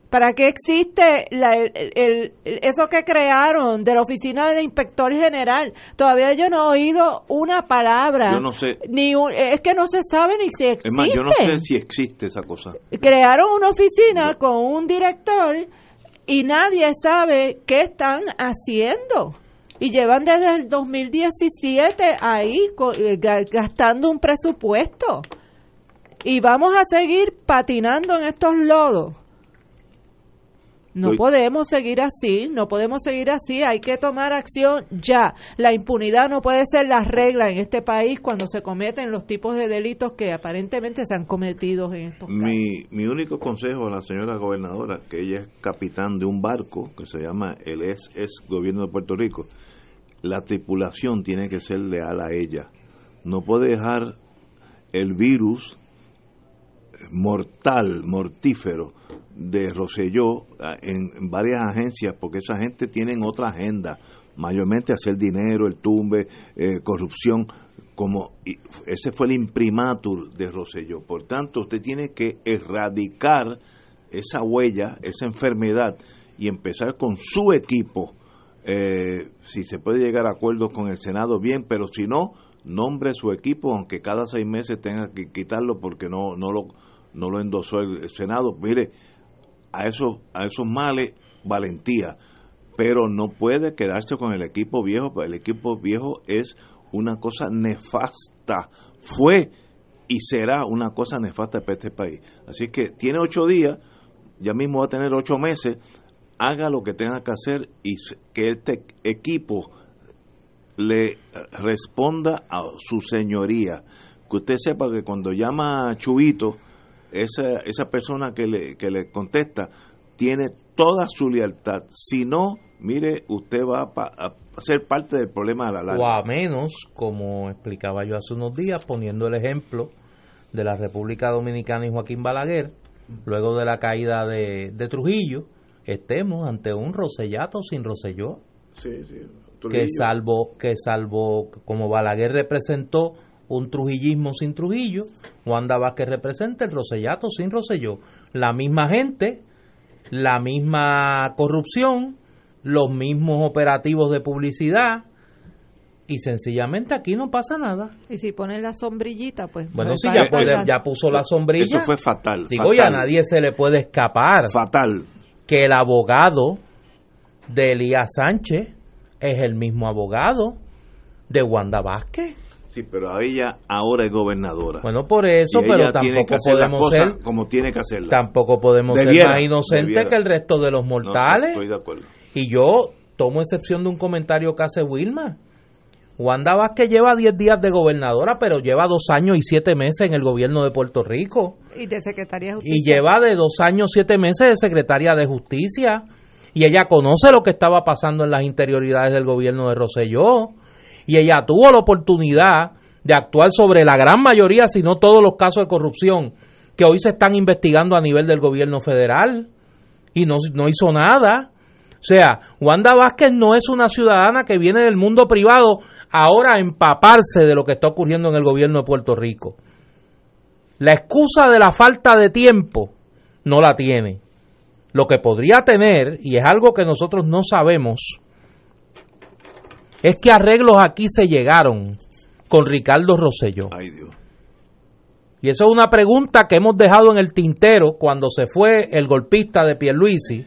¿Para qué existe la- el- eso que crearon de la oficina del inspector general? Todavía yo no he oído una palabra. Yo no sé. Ni un- es que no se sabe ni si existe. Es más, yo no sé si existe esa cosa. Crearon una oficina con un director y nadie sabe qué están haciendo. Y llevan desde el 2017 ahí eh, ga- gastando un presupuesto. Y vamos a seguir patinando en estos lodos. No podemos seguir así, no podemos seguir así, hay que tomar acción ya. La impunidad no puede ser la regla en este país cuando se cometen los tipos de delitos que aparentemente se han cometido en estos mi, Mi único consejo a la señora gobernadora, que ella es capitán de un barco que se llama el es Gobierno de Puerto Rico, la tripulación tiene que ser leal a ella. No puede dejar el virus mortal, mortífero, de Roselló en, varias agencias, porque esa gente tiene otra agenda, mayormente hacer dinero, el tumbe, eh, corrupción, como ese fue el imprimatur de Roselló. Por tanto, usted tiene que erradicar esa huella, esa enfermedad y empezar con su equipo. Eh, si se puede llegar a acuerdos con el Senado, bien, pero si no, nombre su equipo, aunque cada seis meses tenga que quitarlo porque no, no, lo, no lo endosó el Senado. Mire, a esos, a esos males valentía, pero no puede quedarse con el equipo viejo, porque el equipo viejo es una cosa nefasta, fue y será una cosa nefasta para este país. Así que tiene ocho días, ya mismo va a tener ocho meses, haga lo que tenga que hacer y que este equipo le responda a su señoría. Que usted sepa que cuando llama a Chubito, esa, esa persona que le, que le contesta tiene toda su lealtad. Si no, mire, usted va a, ser parte del problema de la larga. O a menos, como explicaba yo hace unos días, poniendo el ejemplo de la República Dominicana y Joaquín Balaguer, luego de la caída de, de Trujillo, estemos ante un Rosellato sin Roselló. Sí, sí. Que salvo, que salvo, como Balaguer representó un trujillismo sin Trujillo, Wanda Vázquez representa el Rosellato sin Roselló. La misma gente, la misma corrupción, los mismos operativos de publicidad, y sencillamente aquí no pasa nada. Y si ponen la sombrillita, pues... Bueno, si ya, ya, puso la sombrilla. Eso fue fatal. Digo, ya a nadie se le puede escapar. Fatal. Que el abogado de Elías Sánchez es el mismo abogado de Wanda Vázquez. Sí, pero ella ahora es gobernadora. Bueno, por eso, pero tampoco podemos ser como tiene que hacerla. Tampoco podemos ser más inocentes que el resto de los mortales. estoy de acuerdo. Y yo tomo excepción de un comentario que hace Wilma. Wanda Vázquez lleva 10 días de gobernadora, pero lleva dos años y siete meses en el gobierno de Puerto Rico. Y de secretaria de justicia. Y lleva de dos años siete meses de secretaria de justicia. Y ella conoce lo que estaba pasando en las interioridades del gobierno de Roselló y ella tuvo la oportunidad de actuar sobre la gran mayoría, si no todos los casos de corrupción que hoy se están investigando a nivel del gobierno federal y no, no hizo nada. O sea, Wanda Vázquez no es una ciudadana que viene del mundo privado ahora a empaparse de lo que está ocurriendo en el gobierno de Puerto Rico. La excusa de la falta de tiempo no la tiene. Lo que podría tener, y es algo que nosotros no sabemos, es que arreglos aquí se llegaron con Ricardo Rosselló. Ay, Dios. Y eso es una pregunta que hemos dejado en el tintero cuando se fue el golpista de Pierluisi.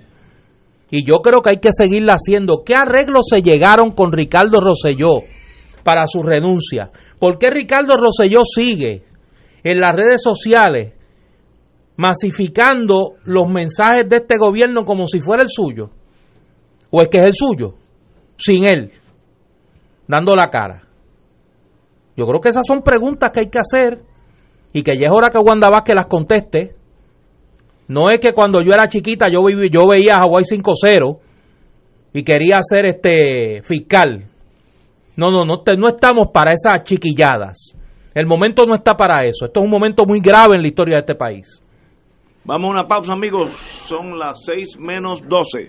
Y yo creo que hay que seguirla haciendo. ¿Qué arreglos se llegaron con Ricardo Rosselló para su renuncia? ¿Por qué Ricardo Rosselló sigue en las redes sociales masificando los mensajes de este gobierno como si fuera el suyo? ¿O el que es el suyo? Sin él dando la cara? Yo creo que esas son preguntas que hay que hacer y que ya es hora que Wanda Vázquez las conteste. No es que cuando yo era chiquita yo, yo veía a Hawaii 5-0 y quería ser este fiscal. No, no, no, no estamos para esas chiquilladas. El momento no está para eso. Esto es un momento muy grave en la historia de este país. Vamos a una pausa, amigos. Son las 6 menos 12.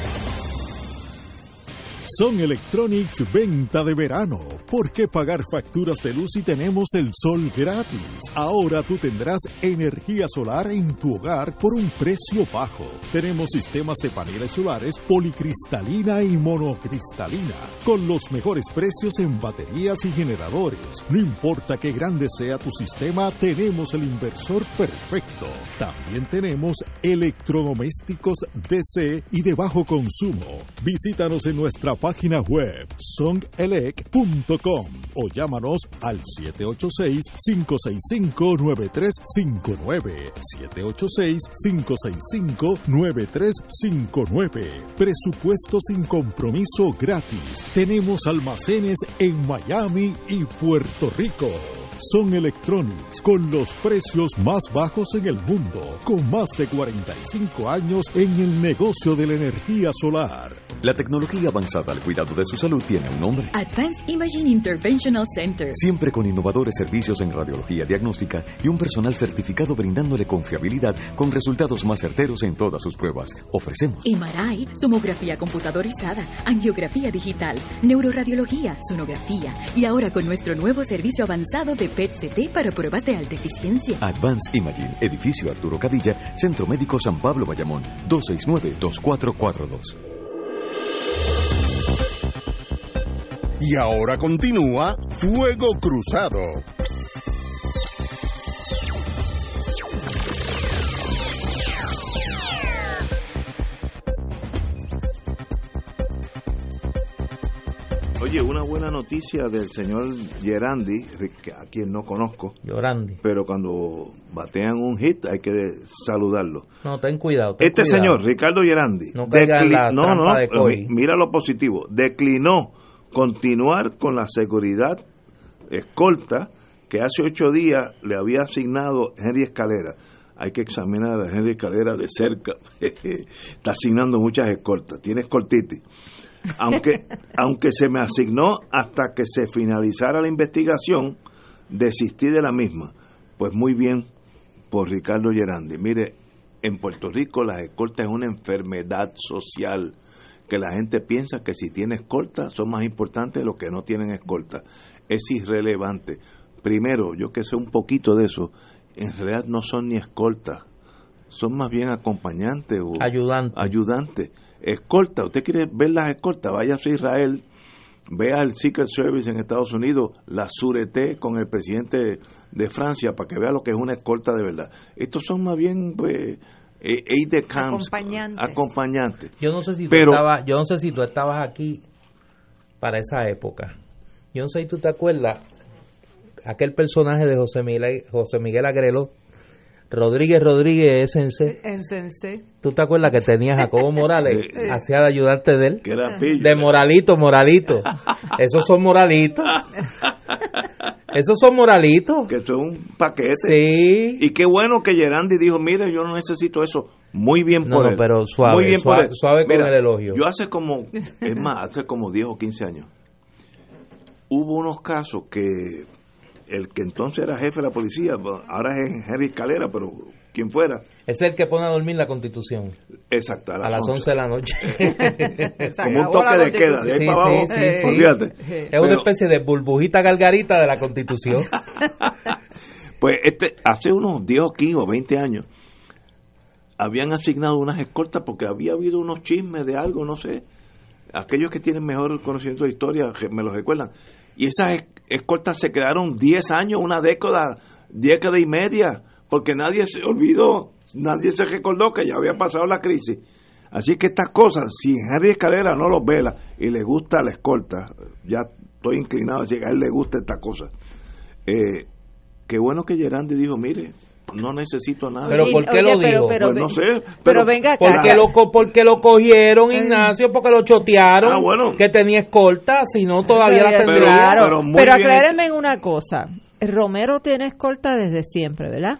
Son Electronics venta de verano. ¿Por qué pagar facturas de luz si tenemos el sol gratis? Ahora tú tendrás energía solar en tu hogar por un precio bajo. Tenemos sistemas de paneles solares policristalina y monocristalina con los mejores precios en baterías y generadores. No importa qué grande sea tu sistema, tenemos el inversor perfecto. También tenemos electrodomésticos DC y de bajo consumo. Visítanos en nuestra página web songelec.com o llámanos al 786-565-9359. 786-565-9359. Presupuesto sin compromiso gratis. Tenemos almacenes en Miami y Puerto Rico. Son Electronics con los precios más bajos en el mundo, con más de 45 años en el negocio de la energía solar. La tecnología avanzada al cuidado de su salud tiene un nombre. Advanced Imaging Interventional Center. Siempre con innovadores servicios en radiología diagnóstica y un personal certificado brindándole confiabilidad con resultados más certeros en todas sus pruebas. Ofrecemos MRI, tomografía computadorizada, angiografía digital, neuroradiología, sonografía y ahora con nuestro nuevo servicio avanzado de PET-CT para pruebas de alta eficiencia. Advanced Imaging, edificio Arturo Cadilla, Centro Médico San Pablo Bayamón, 269-2442. Y ahora continúa Fuego Cruzado. Oye, una buena noticia del señor Gerandi, a quien no conozco. Gerandi. Pero cuando batean un hit hay que saludarlo. No, ten cuidado. ten este cuidado. señor, Ricardo Gerandi, No la no, no, de Coy. mira lo positivo, declinó continuar con la seguridad escolta que hace ocho días le había asignado Henry Escalera. Hay que examinar a Henry Escalera de cerca. Está asignando muchas escoltas, tiene escoltitis. Aunque, aunque se me asignó hasta que se finalizara la investigación, desistí de la misma. Pues muy bien por Ricardo Gerandi. Mire, en Puerto Rico las escoltas es una enfermedad social que la gente piensa que si tiene escolta son más importantes de los que no tienen escolta. Es irrelevante. Primero, yo que sé un poquito de eso, en realidad no son ni escoltas, son más bien acompañantes o Ayudante. ayudantes. Escolta, usted quiere ver las escoltas, vaya a Israel, vea el Secret Service en Estados Unidos, la Sureté con el presidente de Francia, para que vea lo que es una escolta de verdad. Estos son más bien, pues, eh, aide de camp, Acompañantes. acompañantes. Yo no sé si tú Pero- estabas, yo no sé si tú estabas aquí para esa época. Yo no sé si tú te acuerdas aquel personaje de José Miguel, José Miguel Agrelo, Rodríguez Rodríguez SNC. En Sensei. ¿Tú te acuerdas que tenía Jacobo Morales? Hacía de ayudarte de él. Que era pillo. De moralito, moralito. Esos son moralitos. Esos son moralitos. Que son un paquete. Sí. Y qué bueno que Gerandi dijo, mire, yo no necesito eso. Muy bien No, por no, él. pero suave, Muy bien por suave- él. suave con Mira, el elogio. Yo hace como, es más, hace como 10 o 15 años, hubo unos casos que el que entonces era jefe de la policía, bueno, ahora es Henry Escalera, pero quien fuera, Es el que pone a dormir la constitución. exacto, A las 11 de la noche. Como un toque de queda, de ahí Sí, para abajo, sí, sí, sí. olvídate. Es una especie de burbujita gargarita de la constitución. Pues este, hace unos 10 o 15 o 20 años, habían asignado unas escoltas porque había habido unos chismes de algo, no sé. Aquellos que tienen mejor conocimiento de historia me lo recuerdan. Y esas es- escoltas se quedaron 10 años, una década, década y media, porque nadie se olvidó, nadie se recordó que ya había pasado la crisis. Así que estas cosas, si Henry Escalera no los vela y le gusta la escolta, ya estoy inclinado a decir que a él le gusta esta cosa. Eh, qué bueno que Gerandi dijo, mire, no necesito nada. Pero ¿por qué lo dijo? Pues no sé, pero, pero, venga acá. Porque lo, co- porque lo cogieron, Ignacio, porque lo chotearon. Ah, bueno. Que tenía escolta, si no todavía la Pero- tendría. Claro, pero pero aclárenme en una cosa. Romero tiene escolta desde siempre, ¿verdad?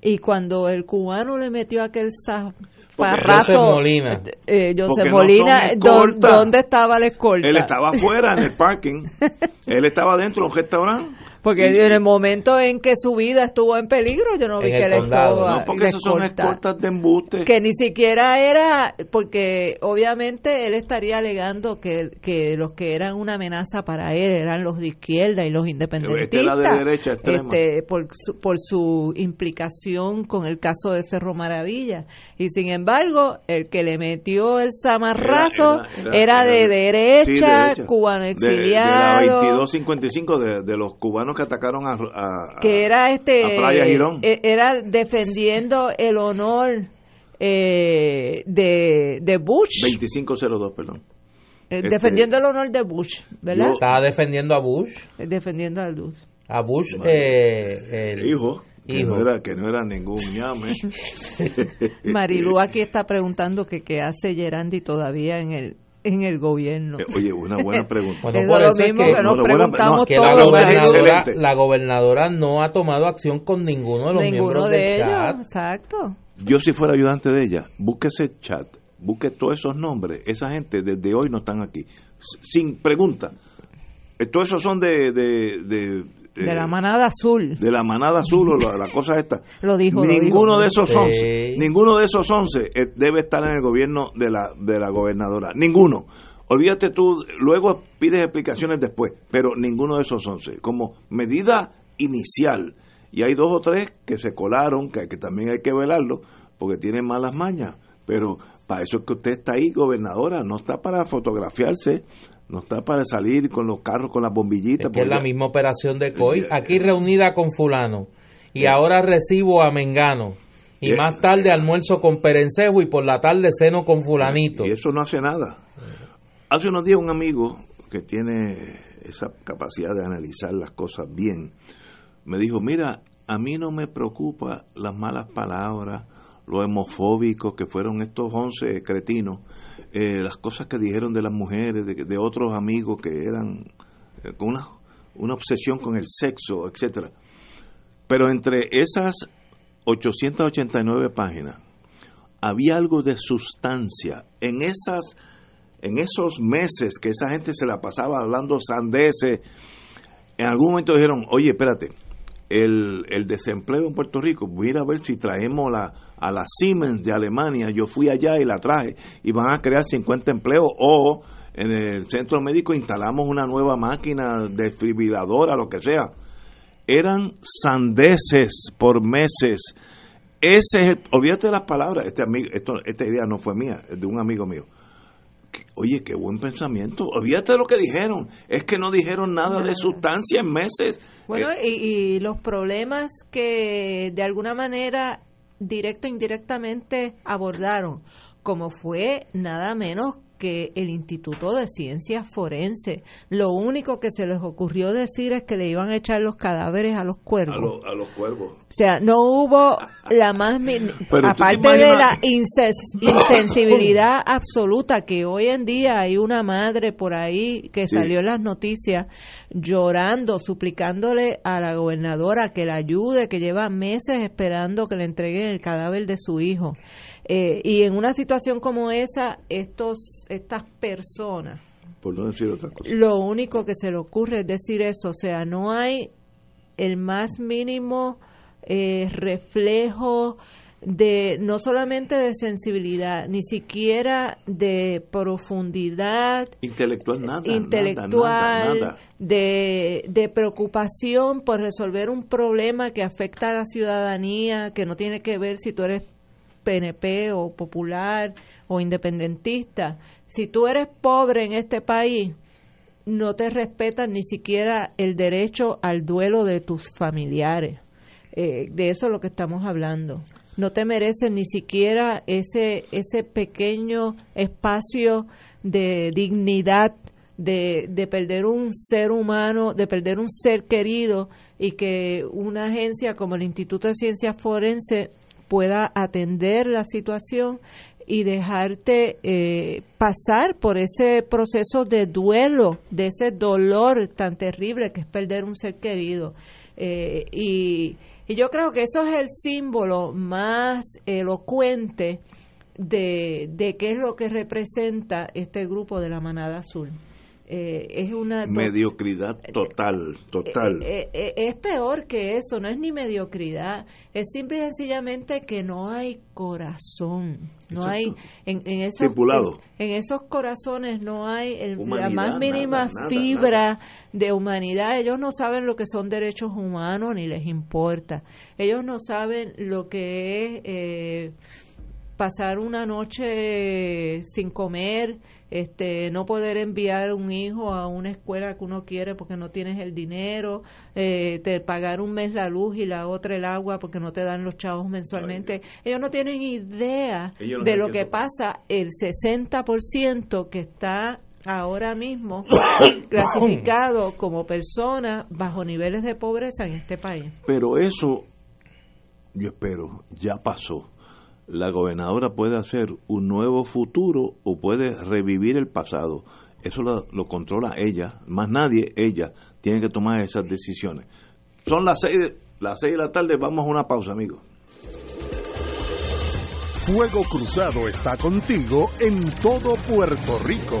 Y cuando el cubano le metió aquel zaparrazo... Joseph Molina. Eh, Porque no Molina, son ¿dó- escoltas. ¿dónde estaba la escolta? Él estaba afuera en el parking, él estaba dentro de un restaurante. Porque en el momento en que su vida estuvo en peligro, yo no vi que la escoba- No, porque la esas son escolta- escoltas de embuste. que ni siquiera era, porque obviamente él estaría alegando que, que los que eran una amenaza para él eran los de izquierda y los independentistas. Este era de derecha extrema. este, por, su, por su implicación con el caso de Cerro Maravilla. Y sin embargo, el que le metió el zamarrazo era, Era- era- de era- derecha, sí, derecha. cubano De- De, exiliado. la 2255 de, de los cubanos que atacaron a, a- que era este a Playa Girón. e- era defendiendo el honor eh, de, de Bush 2502, perdón. eh, este- defendiendo el honor de Bush ¿verdad? Estaba defendiendo a Bush. Eh, defendiendo a Bush A Bush, eh, el hijo, que hijo. no era que no era ningún ñame. Marilu aquí está preguntando que qué hace Gerandi todavía en el en el gobierno Eh, Oye, una buena pregunta. Bueno, Eso por es eso lo es mismo que- que, nos no, preguntamos no, que la gobernadora, excelente. la gobernadora no ha tomado acción con ninguno de los ninguno miembros de del ellos chat. exacto Yo si fuera ayudante de ella, busque ese chat, busque todos esos nombres. Esa gente desde hoy no están aquí. Sin pregunta. Eh, Todos esos son de... De, de, de la manada azul de la manada azul o la, la cosa esta. Lo dijo, lo Ninguno dijo. de esos Sí. 11, ninguno de esos 11 eh, debe estar en el gobierno de la, de la gobernadora. Ninguno. Olvídate tú, luego pides explicaciones después, pero ninguno de esos 11. Como medida inicial. Y hay dos o tres que se colaron, que, que también hay que velarlo, porque tienen malas mañas. Pero para eso es que usted está ahí, gobernadora, no está para fotografiarse, no está para salir con los carros, con las bombillitas. que es la misma operación de COI, aquí reunida con fulano, y ahora recibo a Mengano, y Eh, más tarde almuerzo con Perencejo y por la tarde ceno con fulanito. Y eso no hace nada. Hace unos días un amigo que tiene esa capacidad de analizar las cosas bien, me dijo, mira, a mí no me preocupa las malas palabras, lo homofóbicos que fueron estos 11 cretinos, eh, las cosas que dijeron de las mujeres, de, otros amigos que eran eh, con una, una obsesión con el sexo, etcétera. Pero entre esas 889 páginas había algo de sustancia en esas en esos meses que esa gente se la pasaba hablando sandeces en algún momento dijeron oye espérate el, el desempleo en Puerto Rico. Mira a ver si traemos la, a la Siemens de Alemania. Yo fui allá y la traje. Y van a crear 50 empleos. O en el centro médico instalamos una nueva máquina desfibriladora lo que sea. Eran sandeces por meses. Ese es el, olvídate las palabras, este amigo, esto, esta idea no fue mía, es de un amigo mío. Oye, qué buen pensamiento. Olvídate de lo que dijeron. Es que no dijeron nada de sustancia en meses. Bueno, Eh, y, y los problemas que de alguna manera, directo o indirectamente, abordaron, como fue nada menos que el Instituto de Ciencias Forenses. Lo único que se les ocurrió decir es que le iban a echar los cadáveres a los cuervos. a, los- a los cuervos. O sea, no hubo la más... Pero aparte de la insensibilidad absoluta que hoy en día hay una madre por ahí que Sí. salió en las noticias llorando, suplicándole a la gobernadora que la ayude, que lleva meses esperando que le entreguen el cadáver de su hijo. Eh, y en una situación como esa, estos estas personas Por no decir otra cosa. lo único que se le ocurre es decir eso, o sea, no hay el más mínimo eh, reflejo de no solamente de sensibilidad, ni siquiera de profundidad Intelectual nada. intelectual, Nada, nada, nada. De, de preocupación por resolver un problema que afecta a la ciudadanía, que no tiene que ver si tú eres PNP o popular o independentista. Si tú eres pobre en este país, no te respetan ni siquiera el derecho al duelo de tus familiares. Eh, de eso es lo que estamos hablando. No te merecen ni siquiera ese, ese pequeño espacio de dignidad, de, de perder un ser humano, de perder un ser querido y que una agencia como el Instituto de Ciencias Forenses pueda atender la situación y dejarte eh, pasar por ese proceso de duelo, de ese dolor tan terrible que es perder un ser querido. Eh, y, y yo creo que eso es el símbolo más elocuente de, de qué es lo que representa este grupo de la manada azul. Eh, es una mediocridad total, total. Eh, eh, es peor que eso, no es ni mediocridad, es simple y sencillamente que no hay corazón, no hay en, en, esos, en, esos corazones no hay la más mínima fibra de humanidad. Ellos no saben lo que son derechos humanos ni les importa. Ellos no saben lo que es pasar una noche sin comer este no poder enviar un hijo a una escuela que uno quiere porque no tienes el dinero, eh, te pagar un mes la luz y la otra el agua porque no te dan los chavos mensualmente. Ellos no tienen idea de lo que pasa. el 60% que está ahora mismo clasificado como persona bajo niveles de pobreza en este país. Pero eso, yo espero, ya pasó la gobernadora puede hacer un nuevo futuro o puede revivir el pasado. Eso lo, controla ella, más nadie, ella tiene que tomar esas decisiones. Son las seis, las seis de la tarde, vamos a una pausa, amigos. Fuego Cruzado está contigo en todo Puerto Rico.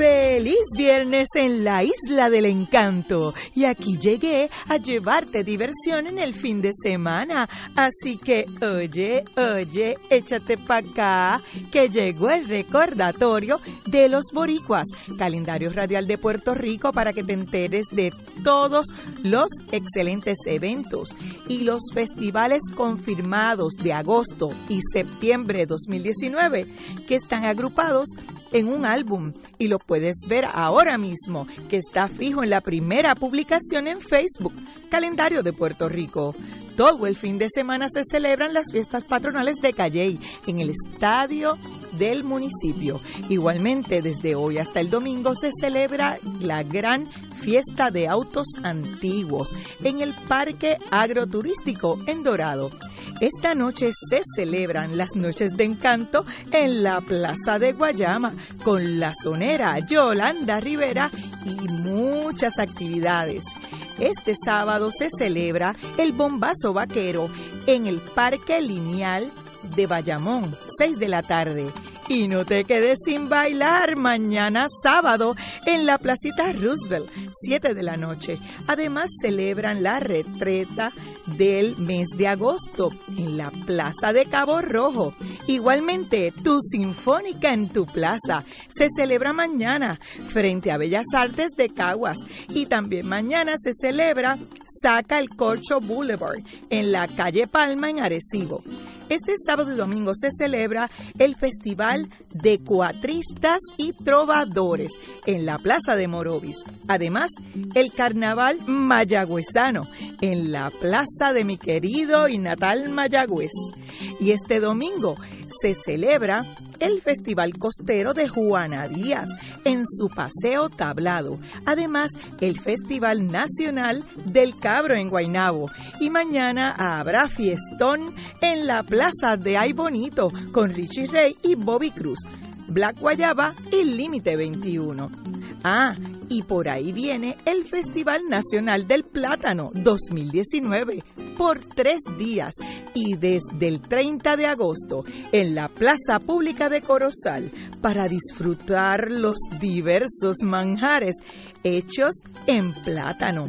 Feliz viernes en la Isla del Encanto. Y aquí llegué a llevarte diversión en el fin de semana. Así que, oye, oye, échate pa' acá, que llegó el recordatorio de los boricuas, calendario radial de Puerto Rico para que te enteres de todos los excelentes eventos y los festivales confirmados de agosto y septiembre de 2019 que están agrupados en un álbum y lo puedes ver ahora mismo, que está fijo en la primera publicación en Facebook, Calendario de Puerto Rico. Todo el fin de semana se celebran las fiestas patronales de Calley en el estadio del municipio. Igualmente, desde hoy hasta el domingo se celebra la gran fiesta de autos antiguos en el Parque Agroturístico en Dorado. Esta noche se celebran las noches de encanto en la Plaza de Guayama con la sonera Yolanda Rivera y muchas actividades. Este sábado se celebra el bombazo vaquero en el Parque Lineal de Bayamón, 6 de la tarde. Y no te quedes sin bailar mañana sábado en la Placita Roosevelt, 7 de la noche. Además celebran la retreta del mes de agosto en la Plaza de Cabo Rojo. Igualmente, tu Sinfónica en tu plaza se celebra mañana frente a Bellas Artes de Caguas. Y también mañana se celebra Saca el Corcho Boulevard en la calle Palma en Arecibo. Este sábado y domingo se celebra el Festival de Cuatristas y Trovadores en la Plaza de Morovis. Además, el Carnaval Mayagüezano en la Plaza de mi querido y natal Mayagüez. Y este domingo se celebra el Festival Costero de Juana Díaz en su paseo tablado. Además, el Festival Nacional del Cabro en Guaynabo. Y mañana habrá fiestón en la Plaza de Ay Bonito con Richie Rey y Bobby Cruz. Black Guayaba y Límite 21. Ah, y por ahí viene el Festival Nacional del Plátano 2019 por tres días y desde el 30 de agosto en la Plaza Pública de Corozal para disfrutar los diversos manjares hechos en plátano.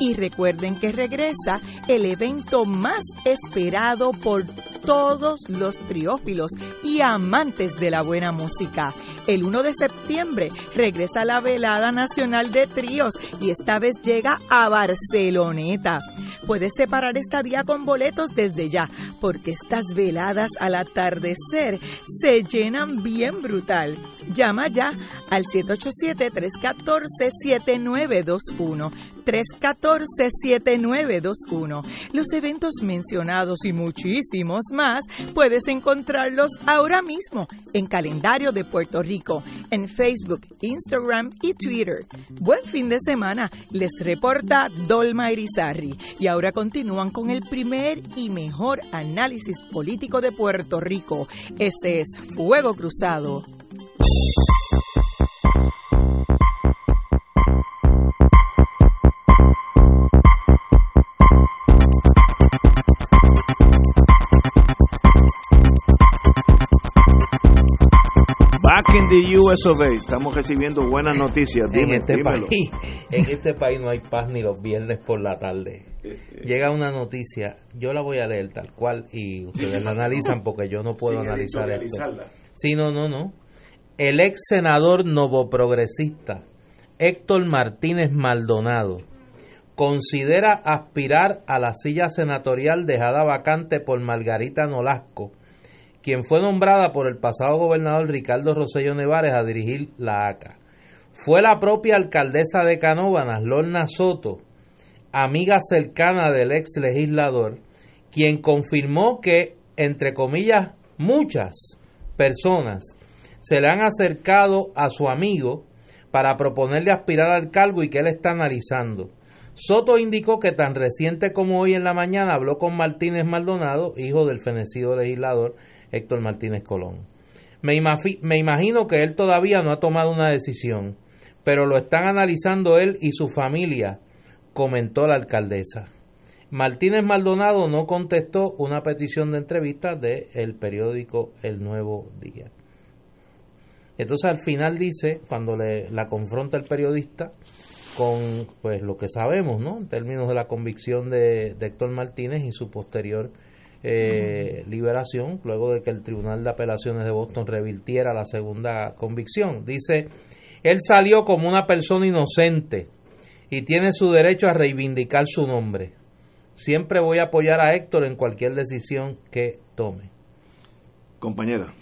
Y recuerden que regresa el evento más esperado por todos los triófilos y amantes de la buena música. El 1 de septiembre regresa la velada nacional de tríos y esta vez llega a Barceloneta. Puedes separar esta día con boletos desde ya, porque estas veladas al atardecer se llenan bien brutal. Llama ya al 787-314-7921. 314-7921. Los eventos mencionados y muchísimos más puedes encontrarlos ahora mismo en Calendario de Puerto Rico, en Facebook, Instagram y Twitter. Buen fin de semana, les reporta Dolma Irizarri. Y ahora continúan con el primer y mejor análisis político de Puerto Rico. Ese es Fuego Cruzado. Back in the US of A. Estamos recibiendo buenas noticias. en este dímelo. país, en este país no hay paz ni los viernes por la tarde. Llega una noticia, yo la voy a leer tal cual y ustedes la analizan porque yo no puedo Sin analizar esto. Sí, no, no, no. El ex senador novoprogresista Héctor Martínez Maldonado considera aspirar a la silla senatorial dejada vacante por Margarita Nolasco, quien fue nombrada por el pasado gobernador Ricardo Rosselló Nevares a dirigir la ACA. Fue la propia alcaldesa de Canóvanas, Lorna Soto, amiga cercana del ex legislador, quien confirmó que, entre comillas, muchas personas se le han acercado a su amigo para proponerle aspirar al cargo y que él está analizando. Soto indicó que tan reciente como hoy en la mañana habló con Martínez Maldonado, hijo del fenecido legislador Héctor Martínez Colón. Me, imagino que él todavía no ha tomado una decisión, pero lo están analizando él y su familia, comentó la alcaldesa. Martínez Maldonado no contestó una petición de entrevista del periódico El Nuevo Día. Entonces al final dice, cuando le, la confronta el periodista con pues lo que sabemos, ¿no? En términos de la convicción de, de Héctor Martínez y su posterior eh, liberación, luego de que el Tribunal de Apelaciones de Boston revirtiera la segunda convicción. Dice, él salió como una persona inocente y tiene su derecho a reivindicar su nombre. Siempre voy a apoyar a Héctor en cualquier decisión que tome. Compañera.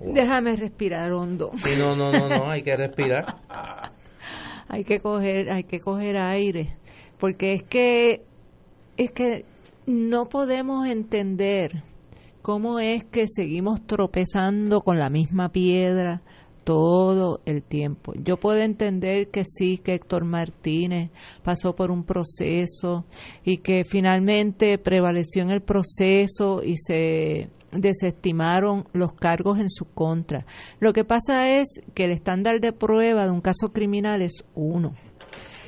Déjame respirar hondo. Sí, no, no, no, no, hay que respirar. hay que coger, hay que coger aire, porque es que es que no podemos entender cómo es que seguimos tropezando con la misma piedra todo el tiempo. Yo puedo entender que sí, que Héctor Martínez pasó por un proceso y que finalmente prevaleció en el proceso y se desestimaron los cargos en su contra. Lo que pasa es que el estándar de prueba de un caso criminal es uno.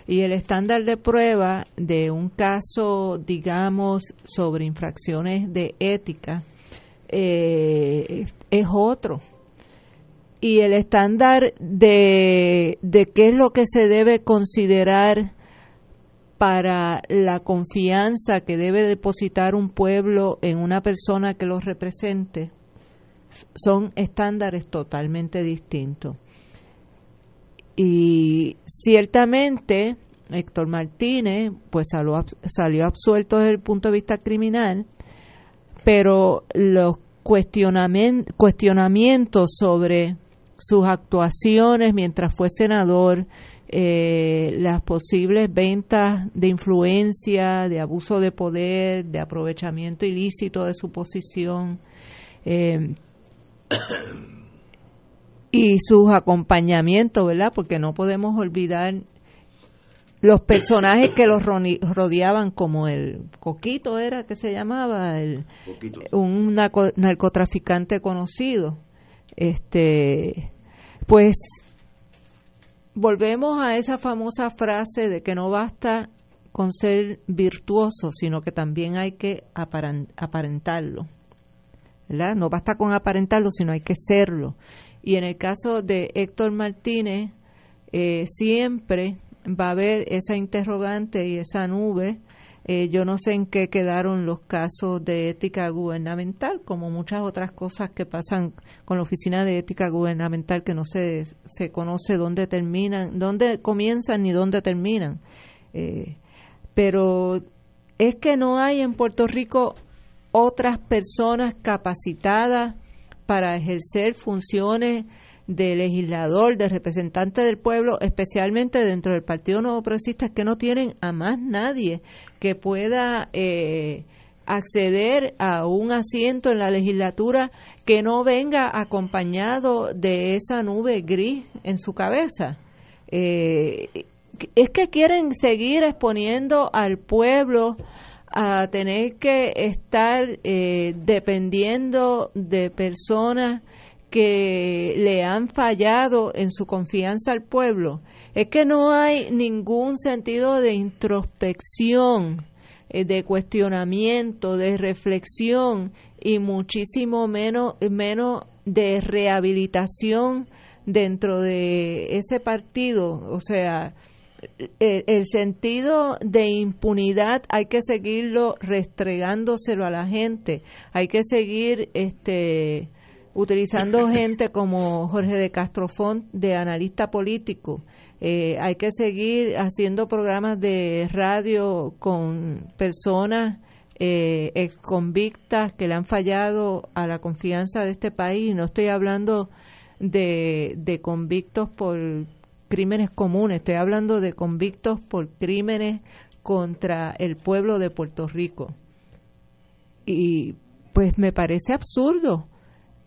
Y el estándar de prueba de un caso, digamos, sobre infracciones de ética eh, es otro. Y el estándar de, de qué es lo que se debe considerar para la confianza que debe depositar un pueblo en una persona que lo represente son estándares totalmente distintos. Y ciertamente Héctor Martínez pues salió, salió absuelto desde el punto de vista criminal, pero los cuestionamientos sobre sus actuaciones mientras fue senador, eh, las posibles ventas de influencia, de abuso de poder, de aprovechamiento ilícito de su posición eh, y sus acompañamientos, ¿verdad? Porque no podemos olvidar los personajes que los rodeaban como el Coquito era que se llamaba el un narcotraficante conocido este pues volvemos a esa famosa frase de que no basta con ser virtuoso, sino que también hay que aparentarlo. ¿verdad? No basta con aparentarlo, sino hay que serlo. Y en el caso de Héctor Martínez, eh, siempre va a haber esa interrogante y esa nube. Eh, yo no sé en qué quedaron los casos de ética gubernamental, como muchas otras cosas que pasan con la Oficina de Ética Gubernamental que no se, se conoce dónde terminan, dónde comienzan ni dónde terminan. Eh, pero es que no hay en Puerto Rico otras personas capacitadas para ejercer funciones de legislador, de representante del pueblo, especialmente dentro del Partido Nuevo Progresista, que no tienen a más nadie que pueda eh, acceder a un asiento en la legislatura que no venga acompañado de esa nube gris en su cabeza. Eh, es que quieren seguir exponiendo al pueblo a tener que estar eh, dependiendo de personas que le han fallado en su confianza al pueblo es que no hay ningún sentido de introspección, eh, de cuestionamiento, de reflexión y muchísimo menos, menos de rehabilitación dentro de ese partido. O sea, el, el, sentido de impunidad hay que seguirlo restregándoselo a la gente, hay que seguir este utilizando gente como Jorge de Castrofont de analista político. Eh, hay que seguir haciendo programas de radio con personas eh, ex convictas que le han fallado a la confianza de este país. No estoy hablando de, de convictos por crímenes comunes, estoy hablando de convictos por crímenes contra el pueblo de Puerto Rico. Y pues me parece absurdo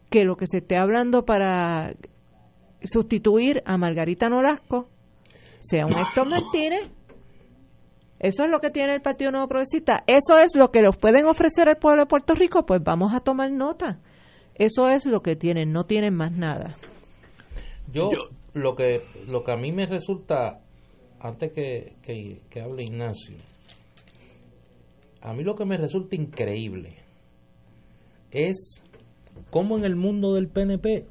que lo que se esté hablando para sustituir a Margarita Nolasco sea un Héctor Martínez. Eso es lo que tiene el Partido Nuevo Progresista. Eso es lo que los pueden ofrecer al pueblo de Puerto Rico. Pues vamos a tomar nota. Eso es lo que tienen. No tienen más nada. Yo, lo que lo que a mí me resulta antes que, que hable Ignacio, a mí lo que me resulta increíble es cómo en el mundo del PNP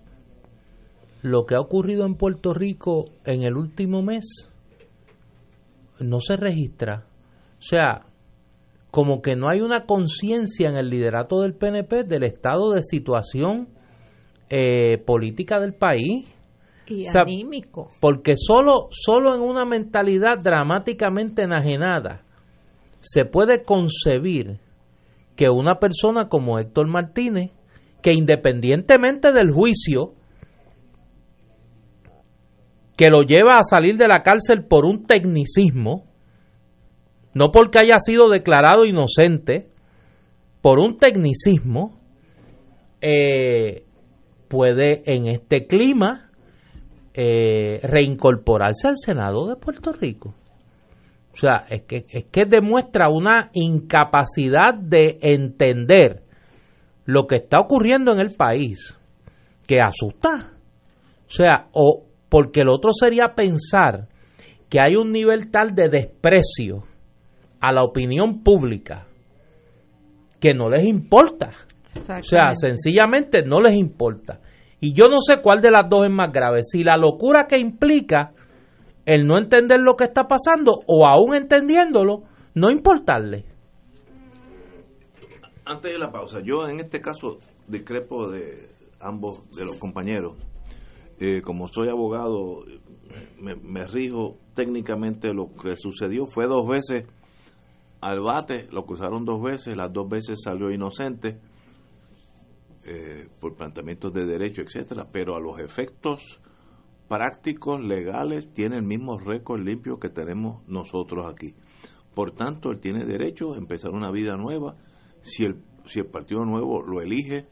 lo que ha ocurrido en Puerto Rico en el último mes no se registra. O sea, como que no hay una conciencia en el liderato del PNP del estado de situación eh, política del país. Y anímico. Porque solo, solo en una mentalidad dramáticamente enajenada se puede concebir que una persona como Héctor Martínez que independientemente del juicio que lo lleva a salir de la cárcel por un tecnicismo, no porque haya sido declarado inocente, por un tecnicismo, eh, puede en este clima eh, reincorporarse al Senado de Puerto Rico. O sea, es que, es que demuestra una incapacidad de entender lo que está ocurriendo en el país que asusta. O sea, o porque el otro sería pensar que hay un nivel tal de desprecio a la opinión pública que no les importa. O sea, sencillamente no les importa. Y yo no sé cuál de las dos es más grave, si la locura que implica el no entender lo que está pasando o aún entendiéndolo, no importarle. Antes de la pausa, yo en este caso discrepo de ambos de los compañeros. Eh, como soy abogado, me, me rijo técnicamente lo que sucedió. Fue dos veces al bate, lo acusaron dos veces, las dos veces salió inocente eh, por planteamientos de derecho, etcétera, pero a los efectos prácticos, legales, tiene el mismo récord limpio que tenemos nosotros aquí. Por tanto, él tiene derecho a empezar una vida nueva. Si el, si el Partido Nuevo lo elige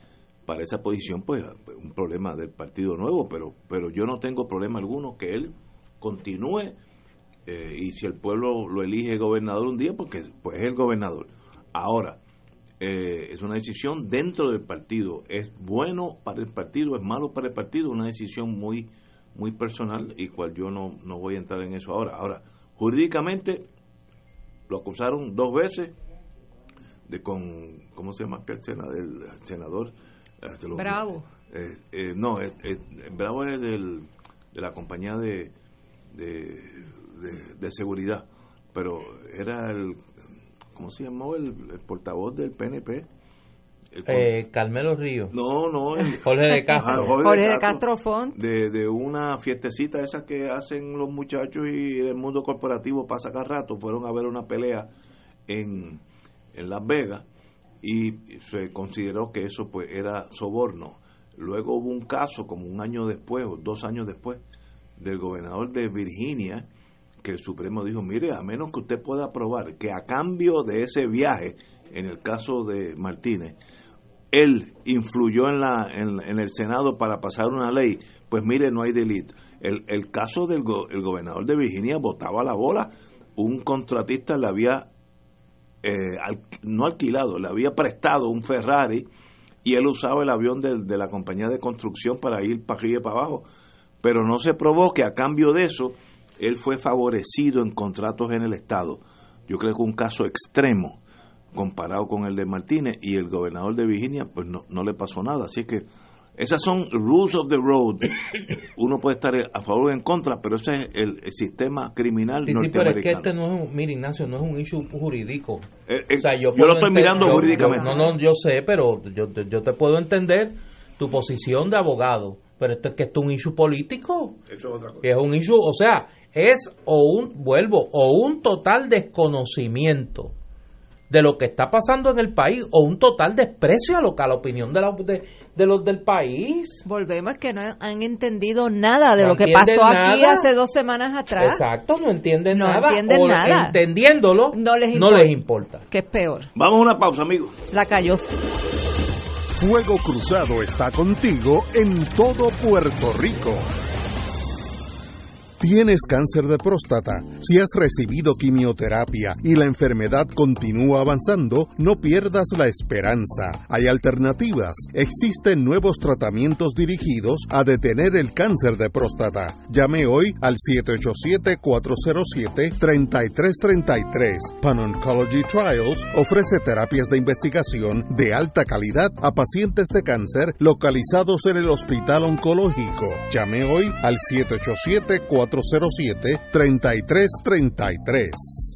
para esa posición, pues un problema del Partido Nuevo, pero, pero yo no tengo problema alguno que él continúe eh, y si el pueblo lo elige gobernador un día, porque pues es el gobernador. Ahora, eh, es una decisión dentro del partido. Es bueno para el partido, es malo para el partido, una decisión muy muy personal y cual yo no, no voy a entrar en eso ahora. Ahora, jurídicamente lo acusaron dos veces de con, ¿cómo se llama aquel senador? El senador Bravo. Eh, no, Bravo es del, de la compañía de de, seguridad, pero era el, ¿cómo se llamó? El, portavoz del PNP. Eh, Carmelo Río. No, no. Jorge de Castro. Jorge, de Castro, de, de, una fiestecita esa que hacen los muchachos y el mundo corporativo para sacar rato. Fueron a ver una pelea en, en Las Vegas y se consideró que eso pues era soborno. Luego hubo un caso como un año después o dos años después del gobernador de Virginia que el Supremo dijo, mire, a menos que usted pueda probar que a cambio de ese viaje, en el caso de Martínez, él influyó en, la, en, el Senado para pasar una ley, pues mire, no hay delito. El, el caso del el gobernador de Virginia votaba la bola, un contratista le había, eh, no alquilado, le había prestado un Ferrari y él usaba el avión de, de la compañía de construcción para ir para arriba y para abajo. Pero no se probó que a cambio de eso él fue favorecido en contratos en el Estado. Yo creo que un caso extremo comparado con el de Martínez y el gobernador de Virginia, pues no, no le pasó nada. Así que esas son rules of the road. Uno puede estar a favor o en contra, pero ese es el, sistema criminal sí, Sí, pero es que este no es un, mira Ignacio, no es un issue jurídico. Eh, eh, yo, lo estoy mirando jurídicamente. no, no, yo sé, pero yo, yo te puedo entender tu posición de abogado. Pero esto es que esto es un issue político. Eso es otra cosa. Que es un issue, o sea, es o un, vuelvo, o un total desconocimiento de lo que está pasando en el país o un total desprecio a, lo, a la opinión de, la, de, los del país. Volvemos que no han entendido nada de lo que pasó aquí hace dos semanas atrás. Exacto, no entienden nada. Entienden nada. Entendiéndolo, no les, no les importa. Que es peor. Vamos a una pausa, amigos. La cayó. Fuego Cruzado está contigo en todo Puerto Rico. Tienes cáncer de próstata. Si has recibido quimioterapia y la enfermedad continúa avanzando, no pierdas la esperanza. Hay alternativas. Existen nuevos tratamientos dirigidos a detener el cáncer de próstata. Llame hoy al 787-407-3333. Pan Oncology Trials ofrece terapias de investigación de alta calidad a pacientes de cáncer localizados en el Hospital Oncológico. Llame hoy al 787 407 407-3333.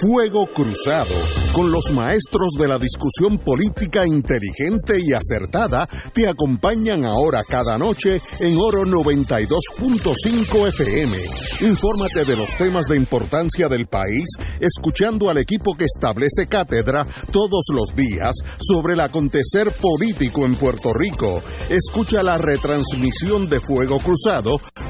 Fuego Cruzado, con los maestros de la discusión política inteligente y acertada, te acompañan ahora cada noche en Oro 92.5 FM. Infórmate de los temas de importancia del país, escuchando al equipo que establece cátedra todos los días sobre el acontecer político en Puerto Rico. Escucha la retransmisión de Fuego Cruzado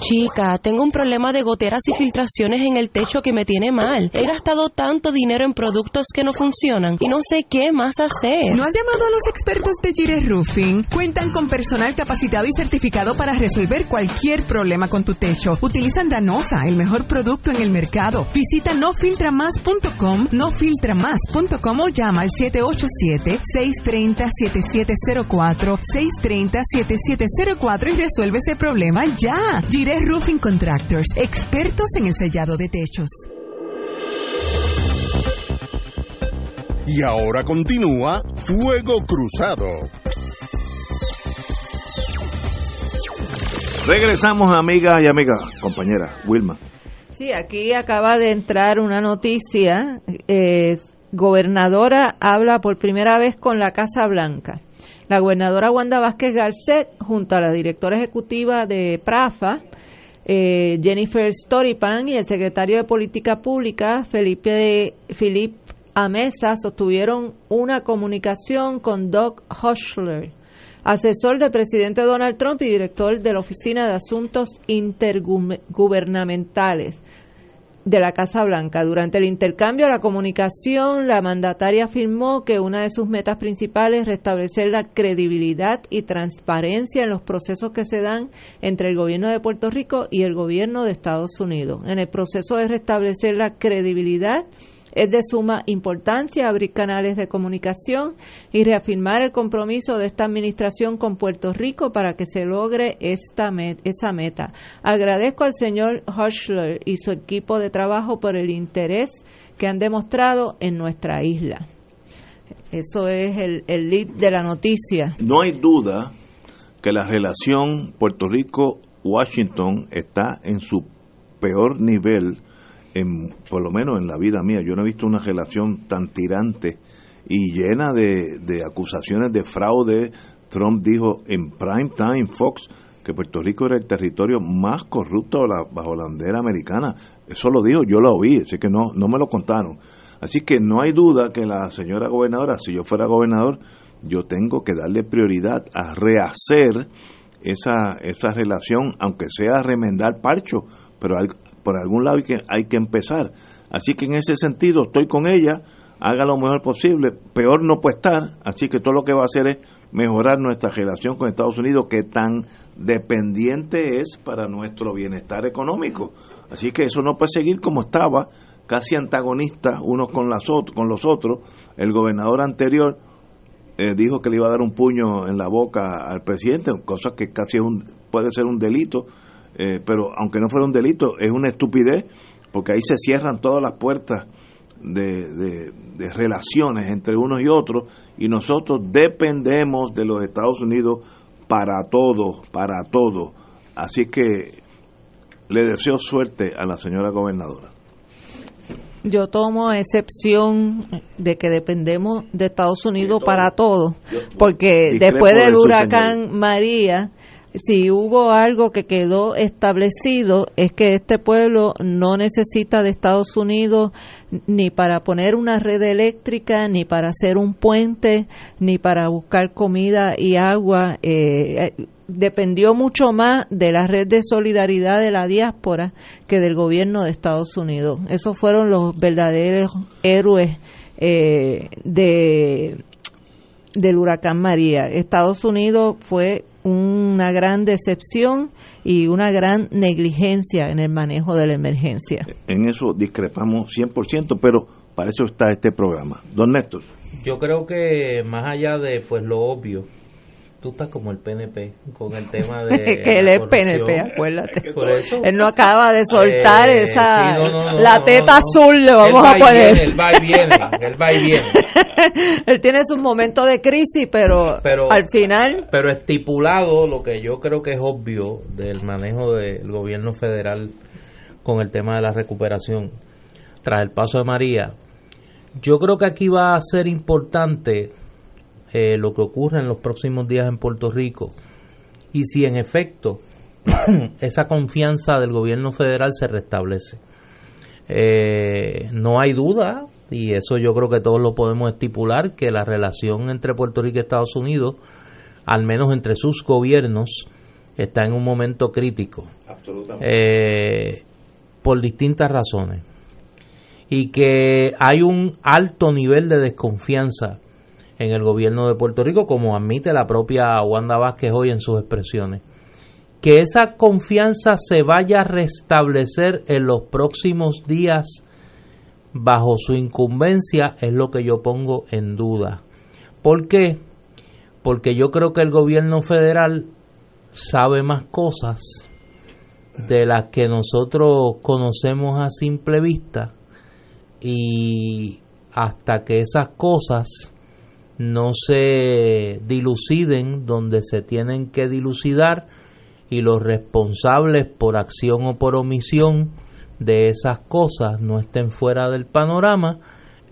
Chica, tengo un problema de goteras y filtraciones en el techo que me tiene mal. He gastado tanto dinero en productos que no funcionan y no sé qué más hacer. ¿No has llamado a los expertos de Gire Roofing? Cuentan con personal capacitado y certificado para resolver cualquier problema con tu techo. Utilizan Danosa, el mejor producto en el mercado. Visita nofiltramas.com, nofiltramas.com o llama al 787-630-7704, 630-7704 y resuelve ese problema ya. Roofing Contractors, expertos en el sellado de techos. Y ahora continúa Fuego Cruzado. Regresamos, amigas y amigas, compañera Wilma. Sí, aquí acaba de entrar una noticia. Eh, gobernadora habla por primera vez con la Casa Blanca. La gobernadora Wanda Vázquez Garcet, junto a la directora ejecutiva de PRAFA, eh, Jennifer Storipan, y el secretario de Política Pública, Felipe Amesa, sostuvieron una comunicación con Doug Hushler, asesor del presidente Donald Trump y director de la Oficina de Asuntos Intergubernamentales de la Casa Blanca. Durante el intercambio de la comunicación, la mandataria afirmó que una de sus metas principales es restablecer la credibilidad y transparencia en los procesos que se dan entre el gobierno de Puerto Rico y el gobierno de Estados Unidos. En el proceso de restablecer la credibilidad, es de suma importancia abrir canales de comunicación y reafirmar el compromiso de esta administración con Puerto Rico para que se logre esta esa meta. Agradezco al señor Hushler y su equipo de trabajo por el interés que han demostrado en nuestra isla. Eso es el, el lead de la noticia. No hay duda que la relación Puerto Rico-Washington está en su peor nivel por lo menos en la vida mía, yo no he visto una relación tan tirante y llena de, acusaciones de fraude. Trump dijo en prime time Fox que Puerto Rico era el territorio más corrupto bajo la bandera americana. Eso lo dijo, yo lo oí, así que no, no me lo contaron. Así que no hay duda que la señora gobernadora, si yo fuera gobernador, yo tengo que darle prioridad a rehacer esa, esa relación, aunque sea remendar parcho, pero por algún lado hay que, hay que empezar. Así que en ese sentido estoy con ella, haga lo mejor posible, peor no puede estar, así que todo lo que va a hacer es mejorar nuestra relación con Estados Unidos, que tan dependiente es para nuestro bienestar económico. Así que eso no puede seguir como estaba, casi antagonistas unos con, las, con los otros. El gobernador anterior eh, dijo que le iba a dar un puño en la boca al presidente, cosa que casi un, puede ser un delito eh, pero aunque no fuera un delito, es una estupidez, porque ahí se cierran todas las puertas de, de, relaciones entre unos y otros, y nosotros dependemos de los Estados Unidos para todo, para todo. Así que le deseo suerte a la señora gobernadora. Yo tomo excepción de que dependemos de Estados Unidos para todo, porque después del huracán María, si hubo algo que quedó establecido es que este pueblo no necesita de Estados Unidos ni para poner una red eléctrica, ni para hacer un puente, ni para buscar comida y agua. Eh, dependió mucho más de la red de solidaridad de la diáspora que del gobierno de Estados Unidos. Esos fueron los verdaderos héroes eh, de del huracán María. Estados Unidos fue una gran decepción y una gran negligencia en el manejo de la emergencia. En eso discrepamos 100%, pero para eso está este programa. Don Néstor. Yo creo que más allá de pues lo obvio, tú estás como el PNP con el tema de. que él es PNP, acuérdate. Por eso. Él no acaba de soltar eh, esa. la teta azul le vamos a poner. él va y viene, él va y viene. él tiene su momento de crisis, pero, pero al final. Pero estipulado lo que yo creo que es obvio del manejo del gobierno federal con el tema de la recuperación tras el paso de María, yo creo que aquí va a ser importante eh, lo que ocurre en los próximos días en Puerto Rico y si en efecto esa confianza del gobierno federal se restablece. Eh, no hay duda, y eso yo creo que todos lo podemos estipular, que la relación entre Puerto Rico y Estados Unidos, al menos entre sus gobiernos, está en un momento crítico. Eh, por distintas razones. Y que hay un alto nivel de desconfianza en el gobierno de Puerto Rico, como admite la propia Wanda Vázquez hoy en sus expresiones. Que esa confianza se vaya a restablecer en los próximos días bajo su incumbencia es lo que yo pongo en duda. ¿Por qué? Porque yo creo que el gobierno federal sabe más cosas de las que nosotros conocemos a simple vista y hasta que esas cosas no se diluciden donde se tienen que dilucidar y los responsables por acción o por omisión de esas cosas no estén fuera del panorama,